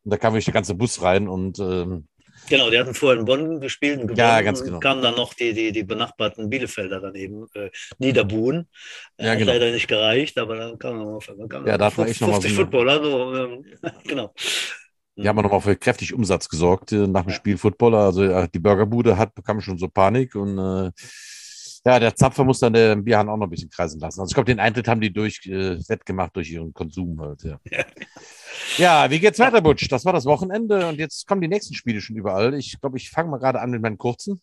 Und da kam wirklich der ganze Bus rein und ähm, Genau, die hatten vorher in Bonn gespielt und gewonnen. Ja, ganz und genau. kamen dann noch die, die, die benachbarten Bielefelder daneben, äh, Niederbuhen. Äh, Ja, hat genau. leider nicht gereicht, aber dann kam noch auf kam Ja, da hat man 50 echt noch mal so eine- Footballer, so, ähm, [LAUGHS] genau. die haben nochmal für kräftig Umsatz gesorgt äh, nach dem Spiel Footballer. Also äh, die Burgerbude hat, bekam schon so Panik und äh, Ja, der Zapfer muss dann den Bierhahn auch noch ein bisschen kreisen lassen. Also ich glaube, den Eintritt haben die durch äh, wettgemacht durch ihren Konsum halt, ja. ja, wie geht's weiter, Butsch? Das war das Wochenende und jetzt kommen die nächsten Spiele schon überall. Ich glaube, ich fange mal gerade an mit meinen kurzen.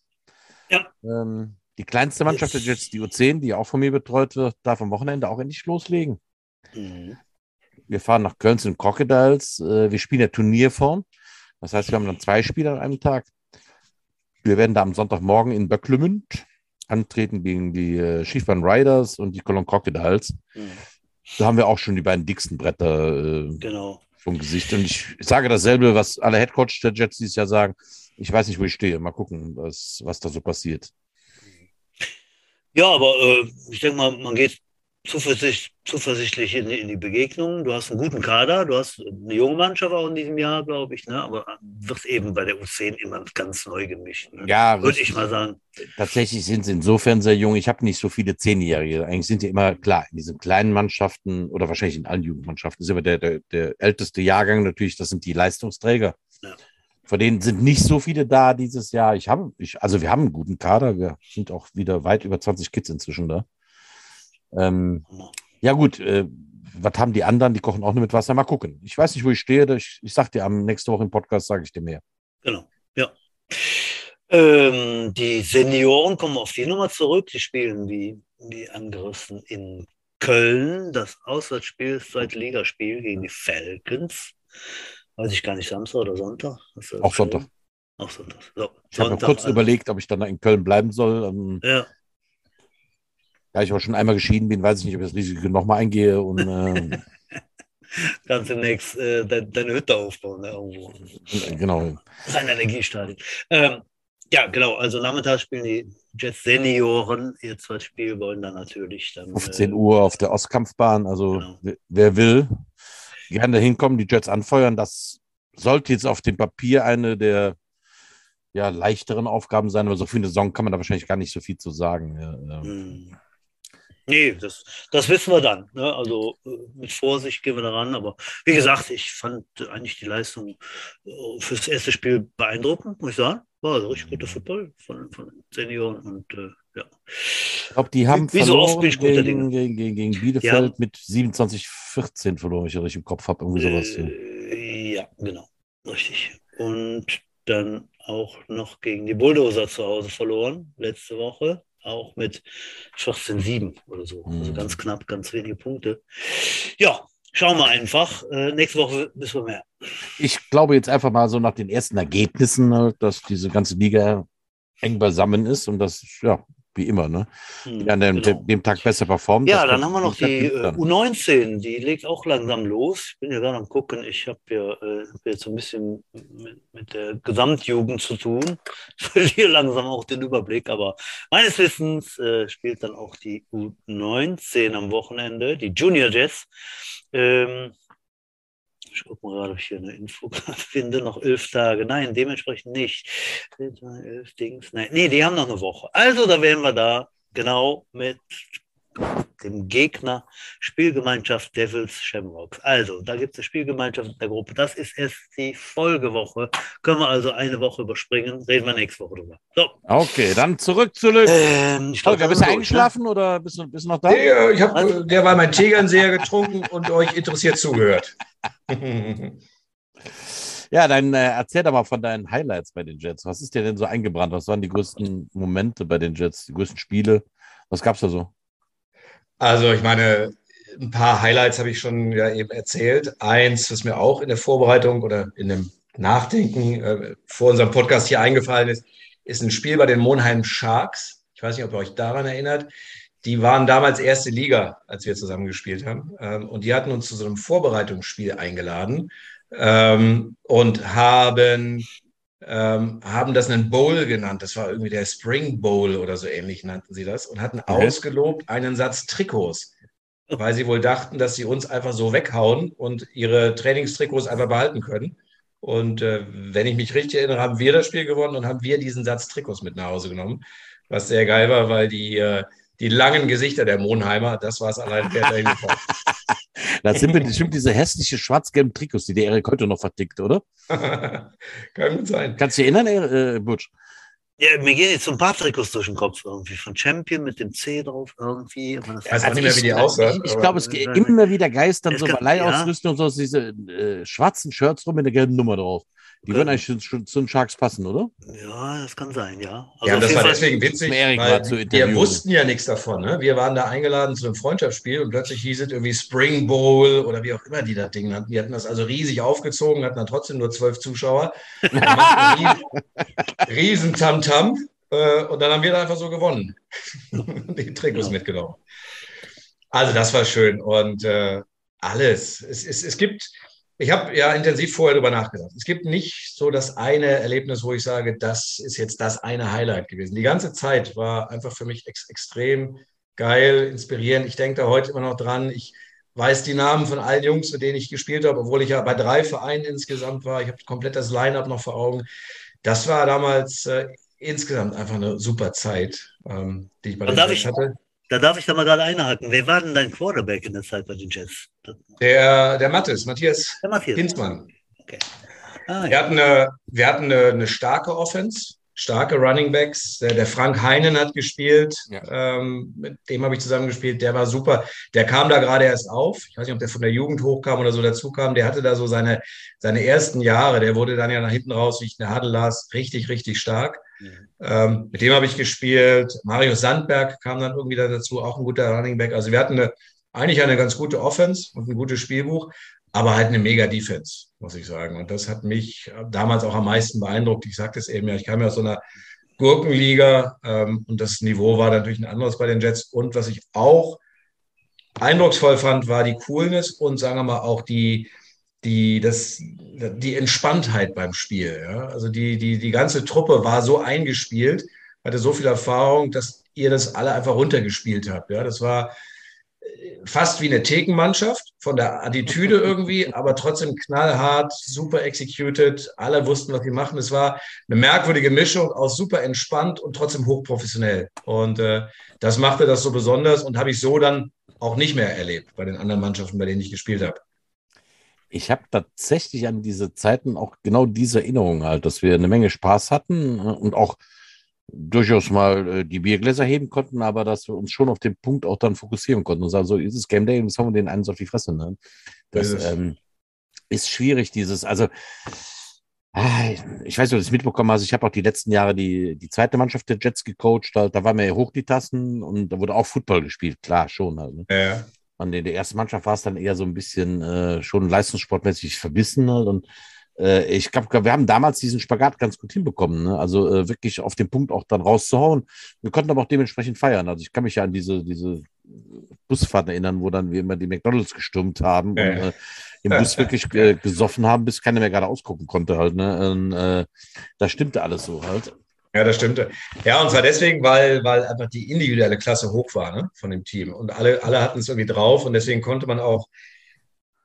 Ja. Ähm, die kleinste Mannschaft ist jetzt die U10, die auch von mir betreut wird, darf am Wochenende auch endlich loslegen. Mhm. Wir fahren nach Köln zu den Crocodiles. Äh, wir spielen ja Turnierform. Das heißt, wir haben dann zwei Spiele an einem Tag. Wir werden da am Sonntagmorgen in Böcklümend antreten gegen die äh, Schiefbahn Riders und die Cologne Crocodiles. Mhm. Da haben wir auch schon die beiden dicksten Bretter äh, Genau. vom Gesicht. Und ich sage dasselbe, was alle Headcoach der Jets dieses Jahr sagen. Ich weiß nicht, wo ich stehe. Mal gucken, was, was da so passiert. Ja, aber äh, ich denke mal, man geht zuversicht, zuversichtlich in, die- in die Begegnung. Du hast einen guten Kader, du hast eine junge Mannschaft auch in diesem Jahr, glaube ich, ne? aber wird eben bei der U10 immer ganz neu gemischt. Ne? Ja, Würde ich mal sagen. Tatsächlich sind sie insofern sehr jung. Ich habe nicht so viele Zehnjährige. Eigentlich sind die immer klar in diesen kleinen Mannschaften oder wahrscheinlich in allen Jugendmannschaften. ist aber der, der, der älteste Jahrgang natürlich, das sind die Leistungsträger. Ja. Von denen sind nicht so viele da dieses Jahr. Ich habe, ich, also wir haben einen guten Kader. Wir sind auch wieder weit über 20 Kids inzwischen da. Ähm, ja gut, äh, was haben die anderen? Die kochen auch nur mit Wasser. Mal gucken. Ich weiß nicht, wo ich stehe. Ich, ich sag dir am nächste Woche im Podcast, sage ich dir mehr. Genau, ja. Ähm, die Senioren kommen auf die Nummer zurück. Die spielen wie, wie angerissen in Köln. Das Auswärtsspiel ist seit Ligaspiel gegen die Falcons. Weiß ich gar nicht, Samstag oder Sonntag? Das Auch? Sonntag. Auch Sonntag. So, Ich habe kurz also. überlegt, ob ich dann in Köln bleiben soll. Ähm, Ja, Da ich aber schon einmal geschieden bin, weiß ich nicht, ob ich das Risiko nochmal eingehe. Und äh, [LAUGHS] kannst demnächst äh, de deine Hütte aufbauen, ne, irgendwo. genau. Sein Energiestadion. Ähm, ja, genau. Also nachmittags spielen die Jets Senioren ihr zweites Spiel, wollen dann natürlich dann. 15 äh, Uhr auf der Ostkampfbahn. Also Genau. wer, wer will, gerne hinkommen, die Jets anfeuern. Das sollte jetzt auf dem Papier eine der ja, leichteren Aufgaben sein, aber so für eine Saison kann man da wahrscheinlich gar nicht so viel zu sagen. Ja, ja. Hm. Nee, das, das wissen wir dann. Ne? Also äh, mit Vorsicht gehen wir daran. Aber wie gesagt, ich fand eigentlich die Leistung äh, fürs erste Spiel beeindruckend, muss ich sagen. War also richtig guter Football von, von Senioren. Und äh, ja. Ich glaube, die haben Wie so oft bin ich gegen, Dinge. gegen, gegen, gegen Bielefeld mit 27-14 verloren, wenn ich richtig im Kopf habe. Irgendwie sowas. Ja. Äh, ja, genau. Richtig. Und dann auch noch gegen die Bulldozer zu Hause verloren, letzte Woche. Auch mit 14-7 oder so. Also Mhm. ganz knapp, ganz wenige Punkte. Ja, schauen wir einfach. Äh, nächste Woche wissen wir mehr. Ich glaube jetzt einfach mal so nach den ersten Ergebnissen, halt, dass diese ganze Liga eng beisammen ist und das, ja, wie immer, ne? Hm, Ja, an dem, genau. dem Tag besser performt. Ja, dann haben wir noch die äh, dann. U19, die legt auch langsam los. Ich bin ja gerade am gucken, ich habe ja äh, jetzt so ein bisschen mit, mit der Gesamtjugend zu tun. [LAUGHS] Ich verliere langsam auch den Überblick, aber meines Wissens äh, spielt dann auch die U19 am Wochenende, die Junior Jazz. Ähm, ich gucke mal gerade, ob ich hier eine Info [LAUGHS] finde. Noch elf Tage. Nein, dementsprechend nicht. Elf Dings. Nein, nee, die haben noch eine Woche. Also, da wären wir da genau mit dem Gegner Spielgemeinschaft Devils Shamrocks. Also, da gibt es eine Spielgemeinschaft in der Gruppe. Das ist erst die Folgewoche. Können wir also eine Woche überspringen. Reden wir nächste Woche drüber. So. Okay, dann zurück zu Lück. Ähm, ich glaub, Holger, wir bist du durch, eingeschlafen oder bist du, bist du noch da? Nee, äh, ich hab, Also- derweil mein Tegernseher getrunken und euch interessiert zugehört. [LAUGHS] Ja, dann äh, erzähl doch mal von deinen Highlights bei den Jets. Was ist dir denn so eingebrannt? Was waren die größten Momente bei den Jets, die größten Spiele? Was gab's da so? Also ich meine, ein paar Highlights habe ich schon ja eben erzählt. Eins, was mir auch in der Vorbereitung oder in dem Nachdenken äh, vor unserem Podcast hier eingefallen ist, ist ein Spiel bei den Monheim Sharks. Ich weiß nicht, ob ihr euch daran erinnert. Die waren damals erste Liga, als wir zusammen gespielt haben. Ähm, und die hatten uns zu so einem Vorbereitungsspiel eingeladen ähm, und haben, ähm, haben das einen Bowl genannt. Das war irgendwie der Spring Bowl oder so ähnlich nannten sie das und hatten Okay. ausgelobt einen Satz Trikots, weil sie wohl dachten, dass sie uns einfach so weghauen und ihre Trainingstrikots einfach behalten können. Und äh, wenn ich mich richtig erinnere, haben wir das Spiel gewonnen und haben wir diesen Satz Trikots mit nach Hause genommen, was sehr geil war, weil die, äh, die langen Gesichter der Monheimer, das war es allein wert dahin gekommen. [LAUGHS] Das sind bestimmt diese hässliche schwarz-gelben Trikots, die der Erik heute noch vertickt, oder? [LAUGHS] Kann gut sein. Kannst du dich erinnern, äh, Butch? Ja, mir gehen jetzt so ein paar Trikots durch den Kopf irgendwie. Von Champion mit dem C drauf irgendwie. Ich weiß auch nicht mehr, wie die aussahen. Ich aber- glaube, es geht immer wieder geistern so Verleihausrüstung und so, diese äh, schwarzen Shirts rum mit der gelben Nummer drauf. Die würden eigentlich schon zu den Sharks passen, oder? Ja, das kann sein, ja. Also Ja, das war deswegen witzig, weil wir wussten ja nichts davon. Ne? Wir waren da eingeladen zu einem Freundschaftsspiel und plötzlich hieß es irgendwie Spring Bowl oder wie auch immer die das Ding hatten. Die hatten das also riesig aufgezogen, hatten dann trotzdem nur zwölf Zuschauer. [LAUGHS] riesen, riesen Tamtam. Äh, und dann haben wir da einfach so gewonnen. [LAUGHS] die Trikots Ja. mitgenommen. Also das war schön und äh, alles. Es, es, es gibt, ich habe ja intensiv vorher darüber nachgedacht. Es gibt nicht so das eine Erlebnis, wo ich sage, das ist jetzt das eine Highlight gewesen. Die ganze Zeit war einfach für mich ex extrem geil, inspirierend. Ich denke da heute immer noch dran. Ich weiß die Namen von allen Jungs, mit denen ich gespielt habe, obwohl ich ja bei drei Vereinen insgesamt war. Ich habe komplett das Line-up noch vor Augen. Das war damals äh, insgesamt einfach eine super Zeit, ähm, die ich bei den hatte. Da darf ich da mal gerade einhaken. Wer war denn dein Quarterback in der Zeit bei den Jets? Der, der Mattes, Matthias Der Matthias. Hinzmann. Ah, Wir ja. hatten eine, wir hatten eine, eine starke Offense, starke Running Backs. Der, der Frank Heinen hat gespielt, Ja. ähm, mit dem habe ich zusammen gespielt. Der war super. Der kam da gerade erst auf. Ich weiß nicht, ob der von der Jugend hochkam oder so dazu kam. Der hatte da so seine, seine ersten Jahre. Der wurde dann ja nach hinten raus, wie ich eine Hadel las, richtig, richtig stark. Ähm, mit dem habe ich gespielt. Marius Sandberg kam dann irgendwie da dazu, auch ein guter Running Back. Also wir hatten eine, eigentlich eine ganz gute Offense und ein gutes Spielbuch, aber halt eine mega Defense, muss ich sagen. Und das hat mich damals auch am meisten beeindruckt. Ich sagte es eben ja, ich kam ja aus so einer Gurkenliga ähm, und das Niveau war natürlich ein anderes bei den Jets. Und was ich auch eindrucksvoll fand, war die Coolness und sagen wir mal auch die, die, das, die Entspanntheit beim Spiel. Ja? Also die, die, die ganze Truppe war so eingespielt, hatte so viel Erfahrung, dass ihr das alle einfach runtergespielt habt. Ja? Das war äh, fast wie eine Thekenmannschaft von der Attitüde [LAUGHS] irgendwie, aber trotzdem knallhart, super executed. Alle wussten, was sie machen. Es war eine merkwürdige Mischung aus super entspannt und trotzdem hochprofessionell. Und äh, das machte das so besonders und habe ich so dann auch nicht mehr erlebt bei den anderen Mannschaften, bei denen ich gespielt habe. Ich habe tatsächlich an diese Zeiten auch genau diese Erinnerung halt, dass wir eine Menge Spaß hatten äh, und auch durchaus mal äh, die Biergläser heben konnten, aber dass wir uns schon auf den Punkt auch dann fokussieren konnten und sagen, so ist es Game Day und jetzt haben wir den einen auf die Fresse. Ne? Das So ähm, ist schwierig, dieses, also ah, ich weiß nicht, ob du das mitbekommen hast, ich habe auch die letzten Jahre die, die zweite Mannschaft der Jets gecoacht, da, da waren wir ja hoch die Tassen und da wurde auch Football gespielt, klar, schon halt. Ne? Ja. Und in der ersten Mannschaft war es dann eher so ein bisschen äh, schon leistungssportmäßig verbissen halt. Und ich glaube, wir haben damals diesen Spagat ganz gut hinbekommen. Ne? Also äh, wirklich auf den Punkt auch dann rauszuhauen. Wir konnten aber auch dementsprechend feiern. Also ich kann mich ja an diese, diese Busfahrten erinnern, wo dann wir immer die McDonalds gestürmt haben Ja. und äh, im Bus wirklich [LAUGHS] äh, gesoffen haben, bis keiner mehr gerade ausgucken konnte halt. Ne? Und, äh, da stimmte alles so halt. Ja, das stimmte. Ja, und zwar deswegen, weil, weil einfach die individuelle Klasse hoch war ne, von dem Team. Und alle, alle hatten es irgendwie drauf und deswegen konnte man auch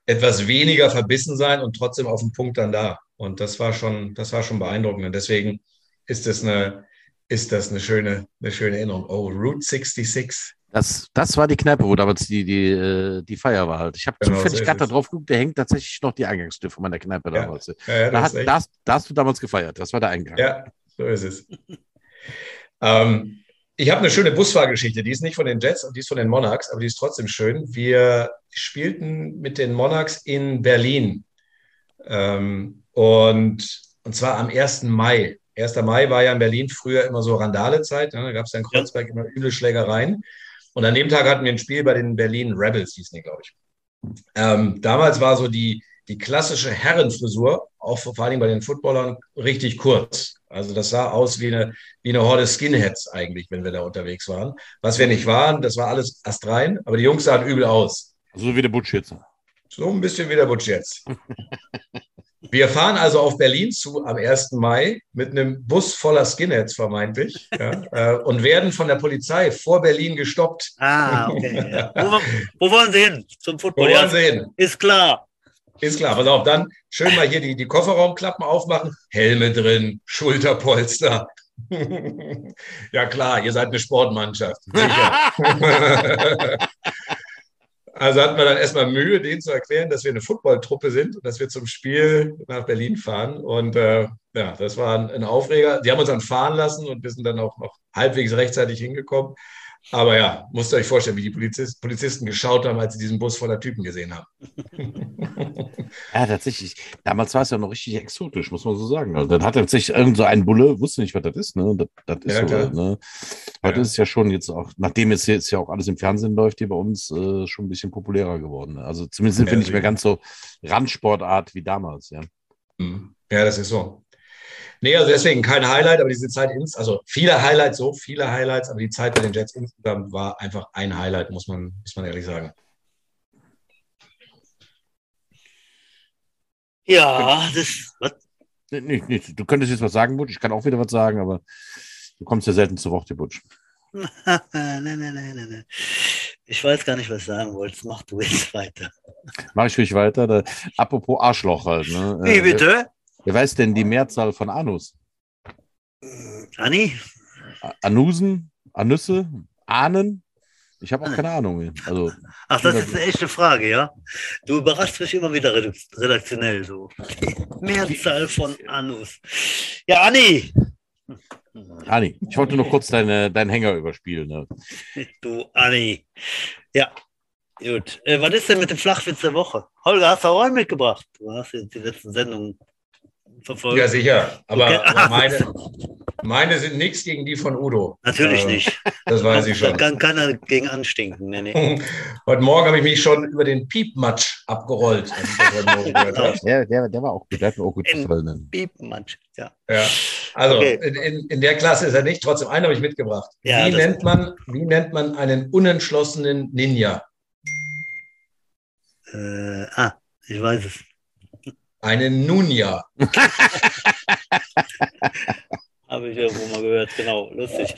etwas weniger verbissen sein und trotzdem auf dem Punkt dann da. Und das war schon, das war schon beeindruckend. Und deswegen ist das eine, ist das eine schöne, eine schöne Erinnerung. Oh, Route 66. Das, das war die Kneipe, wo damals die, die, äh, die Feier war halt. Ich habe Genau, so zufällig ist gerade da drauf geguckt, der hängt tatsächlich noch die Eingangstür von meiner Kneipe Ja. damals. Ja, ja, Da, echt- da, da hast du damals gefeiert. Das war der Eingang. Ja, so ist es. ähm, ich habe eine schöne Busfahrgeschichte, die ist nicht von den Jets und die ist von den Monarchs, aber die ist trotzdem schön. Wir spielten mit den Monarchs in Berlin ähm, und, und zwar am 1. Mai. 1. Mai war ja in Berlin früher immer so Randalezeit, ne? da gab es ja in Kreuzberg immer üble Schlägereien. Und an dem Tag hatten wir ein Spiel bei den Berlin Rebels, hießen die, glaube ich. Ähm, damals war so die, die klassische Herrenfrisur, auch vor allen Dingen bei den Footballern, richtig kurz. Also das sah aus wie eine, wie eine Horde Skinheads eigentlich, wenn wir da unterwegs waren. Was wir nicht waren, das war alles astrein, aber die Jungs sahen übel aus. So wie der Butch jetzt. So ein bisschen wie der Butch jetzt. [LAUGHS] Wir fahren also auf Berlin zu am 1. Mai mit einem Bus voller Skinheads vermeintlich ja, äh, und werden von der Polizei vor Berlin gestoppt. Ah, okay. Ja. [LAUGHS] Wo, wo wollen Sie hin? Zum Wo Football? wollen Ja, Sie hin? ist klar. Ist klar, pass auf, dann schön mal hier die, die Kofferraumklappen aufmachen, Helme drin, Schulterpolster. [LAUGHS] ja klar, ihr seid eine Sportmannschaft. Sicher. [LAUGHS] Also hatten wir dann erstmal Mühe, denen zu erklären, dass wir eine Footballtruppe sind und dass wir zum Spiel nach Berlin fahren. Und äh, ja, das war ein, ein Aufreger. Die haben uns dann fahren lassen und wir sind dann auch noch halbwegs rechtzeitig hingekommen. Aber ja, musst ihr euch vorstellen, wie die Polizist, Polizisten geschaut haben, als sie diesen Bus voller Typen gesehen haben. [LAUGHS] ja, tatsächlich. Damals war es ja noch richtig exotisch, muss man so sagen. Also, dann hat tatsächlich irgend so ein Bulle, wusste nicht, was das ist. Ne? Das, das ist ja, so, halt, ne? Heute ja. ist es ja schon jetzt auch, nachdem jetzt, jetzt ja auch alles im Fernsehen läuft, hier bei uns äh, schon ein bisschen populärer geworden. Ne? Also zumindest ja, wir nicht mehr ganz so Randsportart wie damals. Ja, mhm. ja das ist so. Nee, also deswegen kein Highlight, aber diese Zeit, ins, also viele Highlights, so viele Highlights, aber die Zeit bei den Jets insgesamt war einfach ein Highlight, muss man, muss man ehrlich sagen. Ja, das. Was? Nee, nee, du könntest jetzt was sagen, Butch. Ich kann auch wieder was sagen, aber du kommst ja selten zu Wort, Butch. [LAUGHS] nein, nein, nein, nein, nein. Ich weiß gar nicht, was du sagen wolltest. Mach du jetzt weiter. Mach ich ruhig weiter. Da, apropos Arschloch halt. Ne? Wie bitte? Wer weiß denn die Mehrzahl von Anus? Anni? Anusen? Anüsse? Ahnen? Ich habe auch keine Ahnung. Also, Ach, das ist eine echte Frage, ja? Du überraschst mich immer wieder redaktionell so. [LAUGHS] Mehrzahl von Anus. Ja, Anni! Anni, ich wollte nur kurz deine, deinen Hänger überspielen. Ne? Du, Anni. Ja, gut. Äh, was ist denn mit dem Flachwitz der Woche? Holger, hast du auch einen mitgebracht? Du hast jetzt die letzten Sendungen verfolgt. Ja, sicher. Aber, okay. aber meine, [LAUGHS] meine sind nichts gegen die von Udo. Natürlich äh, nicht. Das weiß ich schon. Da kann keiner gegen anstinken. Nee, nee. [LAUGHS] Heute Morgen habe ich mich schon über den Piepmatsch abgerollt. ja, [LAUGHS] der, der war auch gut. Der hat mir auch gut gefallen. Piepmatsch, ja. ja. Also okay. in, in, in, der Klasse ist er nicht. Trotzdem, einen habe ich mitgebracht. Ja, wie, nennt man, wie nennt man einen unentschlossenen Ninja? Äh, ah, ich weiß es. Eine Nunja. [LAUGHS] Habe ich irgendwo mal gehört, genau, lustig.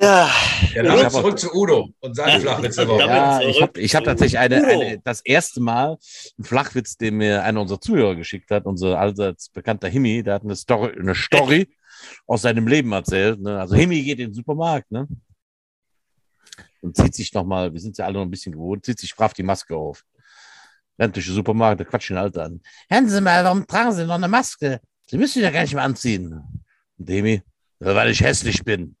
Ja, ja dann ja, zurück zu Udo und seine Flachwitze. Ja, ich habe hab tatsächlich eine, eine, das erste Mal einen Flachwitz, den mir einer unserer Zuhörer geschickt hat, unser allseits bekannter Himi, der hat eine Story, eine Story [LAUGHS] aus seinem Leben erzählt. Ne? Also Himi geht in den Supermarkt ne? und zieht sich nochmal, wir sind ja alle noch ein bisschen gewohnt, zieht sich brav die Maske auf rennt durch den Supermarkt, der quatscht den Alter an. Hören Sie mal, warum tragen Sie noch eine Maske? Sie müssen ja gar nicht mehr anziehen. Und Demi, weil ich hässlich bin.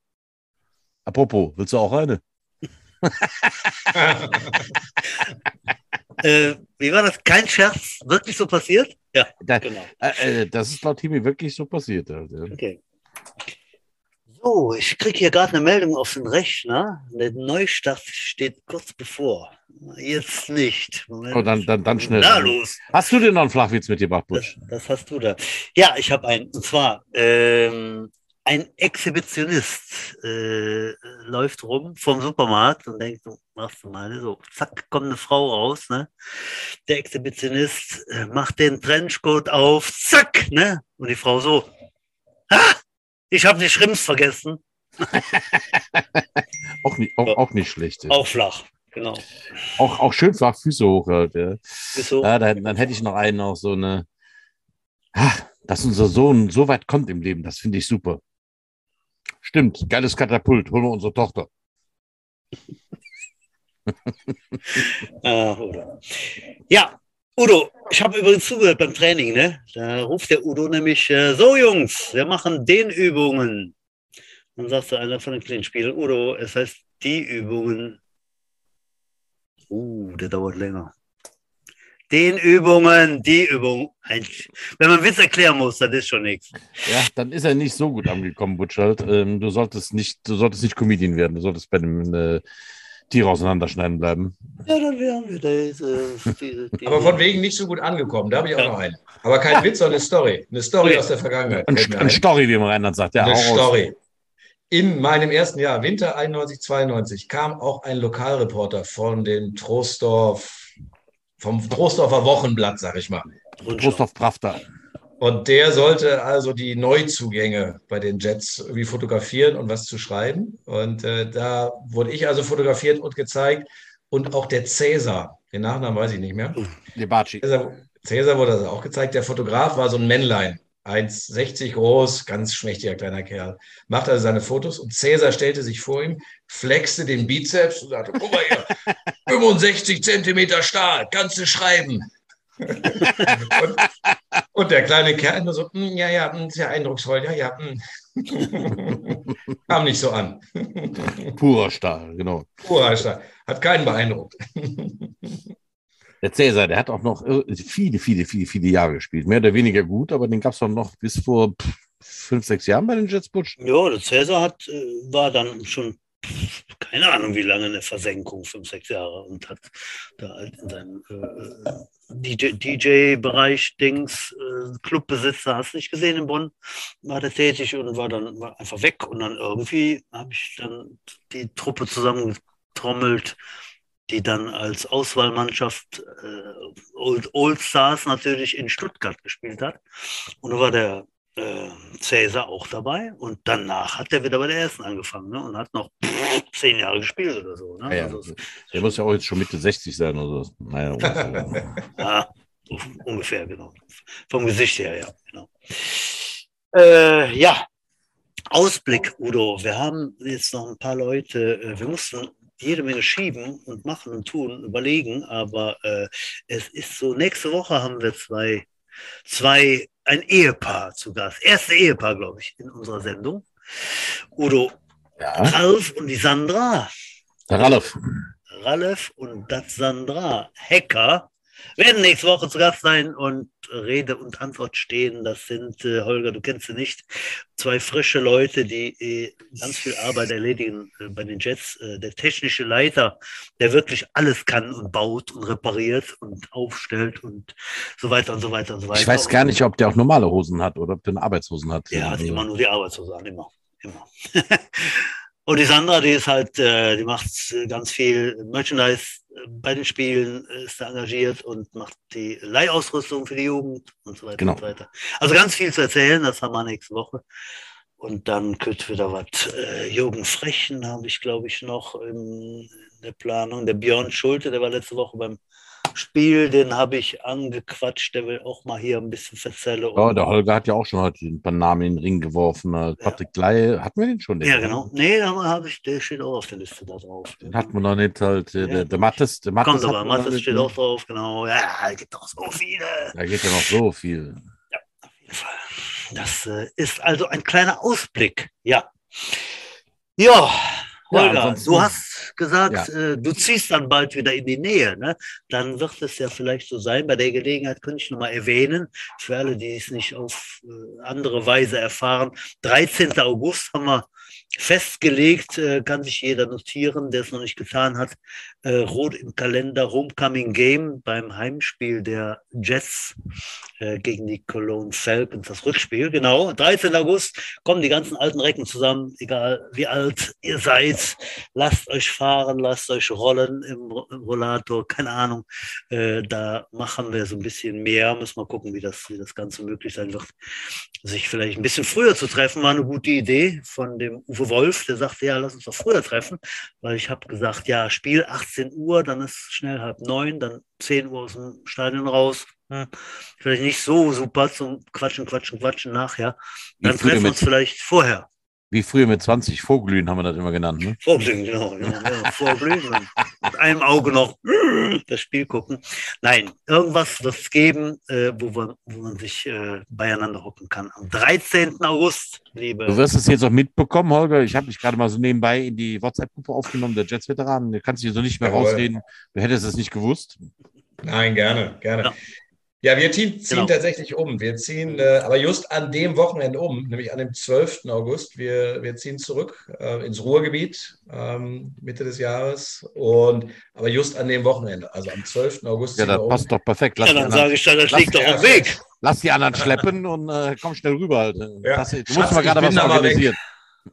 Apropos, willst du auch eine? [LAUGHS] äh, wie war das? Kein Scherz? Wirklich so passiert? Ja, da, genau. Äh, äh das ist laut Timi wirklich so passiert. Also. Okay. So, ich kriege hier gerade eine Meldung auf den Rechner. Der Neustart steht kurz bevor. Jetzt nicht. Moment. Oh, dann, dann, dann schnell. Na los. Hast du denn noch einen Flachwitz mitgebracht, Busch? Das, das hast du da. Ja, ich habe einen. Und zwar, ähm, ein Exhibitionist äh, läuft rum vom Supermarkt und denkt, so, machst du mal so, zack, kommt eine Frau raus, ne? Der Exhibitionist äh, macht den Trenchcoat auf, zack, ne? Und die Frau so, ha! Ich habe die Schrimps vergessen. [LAUGHS] auch, nicht, auch, auch nicht schlecht. Auch flach, genau. Auch, auch schön flach, Füße hoch. Halt, ja. Ja, dann, dann, hätte ich noch einen, auch so eine, ach, dass unser Sohn so weit kommt im Leben, das finde ich super. Stimmt, geiles Katapult, holen wir unsere Tochter. [LAUGHS] ah, ja, Udo, ich habe übrigens zugehört beim Training, ne? Da ruft der Udo nämlich, äh, so Jungs, wir machen den Übungen. Dann sagst du einer von den kleinen Spielern, Udo, es heißt die Übungen. Uh, der dauert länger. Den Übungen, die Übungen. Wenn man Witz erklären muss, dann ist schon nichts. Ja, dann ist er nicht so gut angekommen, Butschalt. Ähm, du solltest nicht, du solltest nicht Comedian werden. Du solltest bei einem äh, Tiere auseinanderschneiden bleiben. Ja, dann wären wir. Äh, [LAUGHS] Aber von wegen nicht so gut angekommen. Da habe ich auch ja. noch einen. Aber kein Witz, sondern eine Story. Eine Story aus der Vergangenheit. Ein, ein Story, wie man Rheinland sagt. Ja, eine Story. In meinem ersten Jahr, Winter 91, 92, kam auch ein Lokalreporter von dem Troisdorf, vom Troisdorfer Wochenblatt, sag ich mal. Trostorf Pravda. Und der sollte also die Neuzugänge bei den Jets irgendwie fotografieren und was zu schreiben. Und äh, da wurde ich also fotografiert und gezeigt. Und auch der Cäsar, den Nachnamen weiß ich nicht mehr. Lebaci. Cäsar, Cäsar wurde also auch gezeigt. Der Fotograf war so ein Männlein. 1,60 groß, ganz schmächtiger kleiner Kerl. Macht also seine Fotos und Cäsar stellte sich vor ihm, flexte den Bizeps und sagte, guck mal hier, 65 Zentimeter Stahl, kannst du schreiben. [LAUGHS] und, und, der kleine Kerl nur so, hm, ja, ja, hm, sehr eindrucksvoll, ja, ja. Hm. Kam nicht so an. Purer Stahl, genau. Purer Stahl. Hat keinen beeindruckt. Der Cäsar, der hat auch noch viele, viele, viele, viele Jahre gespielt. Mehr oder weniger gut, aber den gab es doch noch bis vor fünf, sechs Jahren bei den Jets Butch. Ja, der Cäsar hat, äh, war dann schon keine Ahnung, wie lange eine Versenkung, fünf, sechs Jahre, und hat da halt in seinem äh, DJ-Bereich DJ Dings, äh, Clubbesitzer, hast du nicht gesehen in Bonn, war der tätig und war dann war einfach weg. Und dann irgendwie habe ich dann die Truppe zusammengetrommelt, die dann als Auswahlmannschaft äh, Old, Old Stars natürlich in Stuttgart gespielt hat. Und da war der äh, Cäsar auch dabei und danach hat er wieder bei der ersten angefangen ne? und hat noch [LAUGHS] zehn Jahre gespielt oder so. Ne? Ja, also, der muss ja auch jetzt schon Mitte 60 sein oder so. Naja, [LAUGHS] ja, ungefähr, genau. Vom Gesicht her, ja, genau. Äh, ja, Ausblick, Udo. Wir haben jetzt noch ein paar Leute, äh, wir mussten jede Menge schieben und machen und tun, überlegen, aber äh, es ist so, nächste Woche haben wir zwei, zwei ein Ehepaar zu Gast. Erste Ehepaar, glaube ich, in unserer Sendung. Udo, ja. Ralf und die Sandra. Ralf. Ralf und das Sandra Hacker werden nächste Woche zu Gast sein und Rede und Antwort stehen. Das sind, äh, Holger, du kennst sie nicht, zwei frische Leute, die äh, ganz viel Arbeit erledigen äh, bei den Jets. Äh, der technische Leiter, der wirklich alles kann und baut und repariert und aufstellt und so weiter und so weiter und so weiter. Ich weiß gar nicht, ob der auch normale Hosen hat oder ob der eine Arbeitshosen hat. Er hat immer nur die Arbeitshosen an, immer. immer. [LAUGHS] Und die Sandra, die ist halt, äh, die macht ganz viel Merchandise äh, bei den Spielen, ist da engagiert und macht die Leihausrüstung für die Jugend und so weiter genau. und so weiter. Also ganz viel zu erzählen, das haben wir nächste Woche. Und dann könnte wieder was. Äh, Jürgen Frechen habe ich, glaube ich, noch in der Planung. Der Björn Schulte, der war letzte Woche beim Spiel, den habe ich angequatscht, der will auch mal hier ein bisschen verzellen. Ja, der Holger hat ja auch schon heute ein paar Namen in den Ring geworfen. Patrick ja. Ley, hatten wir den schon? Den ja, genau. Nee, da habe ich, der steht auch auf der Liste da drauf. Den hat man noch nicht halt. Ja, der, der Mattes, der Mattes. Kommt aber, Mattes steht ne? auch drauf, genau. Ja, da gibt doch so viele. Da geht ja noch so viel. Ja, auf jeden Fall. Das äh, ist also ein kleiner Ausblick. Ja. Ja, Holger, ja, du hast gesagt, ja. äh, du ziehst dann bald wieder in die Nähe. Ne? Dann wird es ja vielleicht so sein. Bei der Gelegenheit könnte ich nochmal erwähnen, für alle, die es nicht auf äh, andere Weise erfahren, 13. August haben wir festgelegt, äh, kann sich jeder notieren, der es noch nicht getan hat. Äh, rot im Kalender, Homecoming Game beim Heimspiel der Jets äh, gegen die Cologne Falcons, das Rückspiel. Genau, 13. August kommen die ganzen alten Recken zusammen, egal wie alt ihr seid. Lasst euch fahren, lasst euch rollen im, im Rollator, keine Ahnung. Äh, da machen wir so ein bisschen mehr, müssen wir gucken, wie das, wie das Ganze möglich sein wird. Sich vielleicht ein bisschen früher zu treffen, war eine gute Idee von dem Uwe Wolf, der sagte, ja, lass uns doch früher treffen, weil ich habe gesagt, ja, Spiel 18 Uhr, dann ist schnell halb neun, dann 10 Uhr aus dem Stadion raus. Hm. Vielleicht nicht so super zum Quatschen, Quatschen, Quatschen nachher. Dann treffen wir uns vielleicht vorher. Wie früher mit 20 Vorglühen haben wir das immer genannt. Ne? Vorglühen, genau. genau ja, [LAUGHS] Vorglühen und mit einem Auge noch das Spiel gucken. Nein, irgendwas wird es geben, äh, wo, wir, wo man sich äh, beieinander hocken kann. Am 13. August, liebe. Du wirst es jetzt auch mitbekommen, Holger. Ich habe mich gerade mal so nebenbei in die WhatsApp-Gruppe aufgenommen, der Jets-Veteranen. Du kannst dich so nicht mehr Jawohl. rausreden. Du hättest es nicht gewusst. Nein, gerne, gerne. Ja. Ja, wir ziehen, ziehen genau. tatsächlich um. Wir ziehen äh, aber just an dem Wochenende um, nämlich an dem 12. August. Wir, wir ziehen zurück äh, ins Ruhrgebiet ähm, Mitte des Jahres. Und, aber just an dem Wochenende, also am 12. August. Ja, das um. passt doch perfekt. Lass ja, dann sage ich, das liegt doch am Weg. Lass die anderen schleppen und äh, komm schnell rüber. Halt. Ja. Das, du musst mal gerade was organisieren.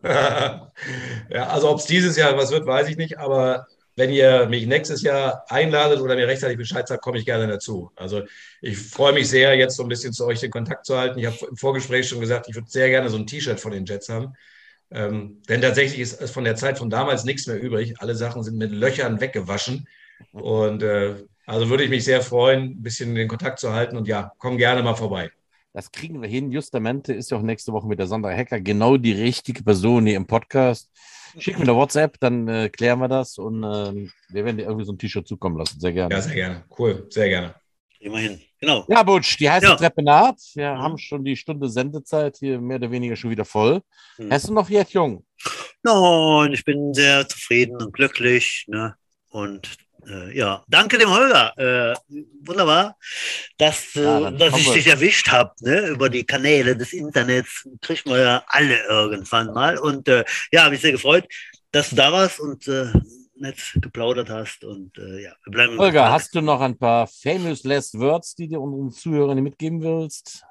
[LAUGHS] ja, also ob es dieses Jahr was wird, weiß ich nicht, aber wenn ihr mich nächstes Jahr einladet oder mir rechtzeitig Bescheid sagt, komme ich gerne dazu. Also ich freue mich sehr, jetzt so ein bisschen zu euch den Kontakt zu halten. Ich habe im Vorgespräch schon gesagt, ich würde sehr gerne so ein T-Shirt von den Jets haben. Ähm, denn tatsächlich ist von der Zeit von damals nichts mehr übrig. Alle Sachen sind mit Löchern weggewaschen. Und äh, also würde ich mich sehr freuen, ein bisschen den Kontakt zu halten. Und ja, komm gerne mal vorbei. Das kriegen wir hin. Justamente ist ja auch nächste Woche mit der Sandra Hacker genau die richtige Person hier im Podcast. Schick mir eine WhatsApp, dann äh, klären wir das und äh, wir werden dir irgendwie so ein T-Shirt zukommen lassen. Sehr gerne. Ja, sehr gerne. Cool, sehr gerne. Immerhin. Genau. Ja, Butsch, die heiße Ja. Treppe naht. Wir Mhm. haben schon die Stunde Sendezeit hier mehr oder weniger schon wieder voll. Hm. Hast du noch jetzt jung? Nein, ich bin sehr zufrieden und glücklich. Ne? Und äh, ja, danke dem Holger. Äh, wunderbar, dass, äh, Ja, dass ich wir- dich erwischt habe ne? über die Kanäle des Internets. Kriegen wir ja alle irgendwann mal. Und äh, ja, habe mich sehr gefreut, dass du da warst und äh, nett geplaudert hast. Und ja, wir bleiben. Holger, hast du noch ein paar famous last words, die dir unseren Zuhörern mitgeben willst?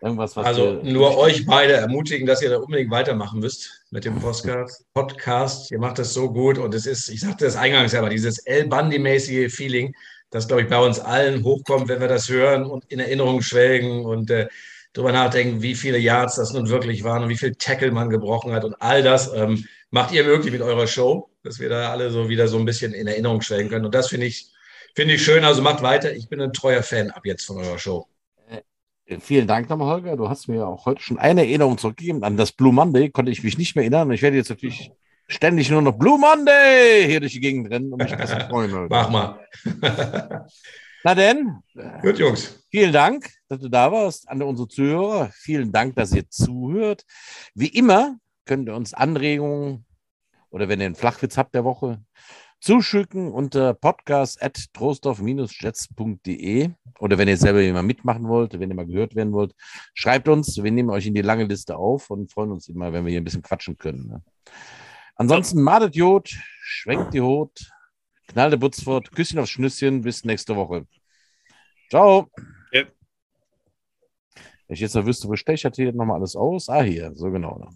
Irgendwas, was Also nur euch beide ermutigen, dass ihr da unbedingt weitermachen müsst mit dem Podcast. Podcast. Ihr macht das so gut und es ist, ich sagte das eingangs, aber dieses El Bandi-mäßige Feeling, das glaube ich bei uns allen hochkommt, wenn wir das hören und in Erinnerung schwelgen und äh, drüber nachdenken, wie viele Yards das nun wirklich waren und wie viel Tackle man gebrochen hat und all das ähm, macht ihr möglich mit eurer Show, dass wir da alle so wieder so ein bisschen in Erinnerung schwelgen können. Und das finde ich, finde ich schön. Also macht weiter. Ich bin ein treuer Fan ab jetzt von eurer Show. Vielen Dank nochmal, Holger. Du hast mir auch heute schon eine Erinnerung zurückgegeben. An das Blue Monday konnte ich mich nicht mehr erinnern. Ich werde jetzt natürlich ständig nur noch Blue Monday hier durch die Gegend rennen und mich bisschen [LAUGHS] freuen. Holger. Mach mal. [LAUGHS] Na denn, [LAUGHS] Gut, Jungs. vielen Dank, dass du da warst. An unsere Zuhörer, vielen Dank, dass ihr zuhört. Wie immer könnt ihr uns Anregungen oder wenn ihr einen Flachwitz habt der Woche, zuschicken unter podcast.trostorf-jets.de oder wenn ihr selber mal mitmachen wollt, wenn ihr mal gehört werden wollt, schreibt uns. Wir nehmen euch in die lange Liste auf und freuen uns immer, wenn wir hier ein bisschen quatschen können. Ne? Ansonsten madet Jod, schwenkt die Hut, knallt der Butzfort, Küsschen aufs Schnüsschen, bis nächste Woche. Ciao. Ja. Wenn ich jetzt noch wüsste, wo steche ich hier nochmal alles aus? Ah, hier, so genau.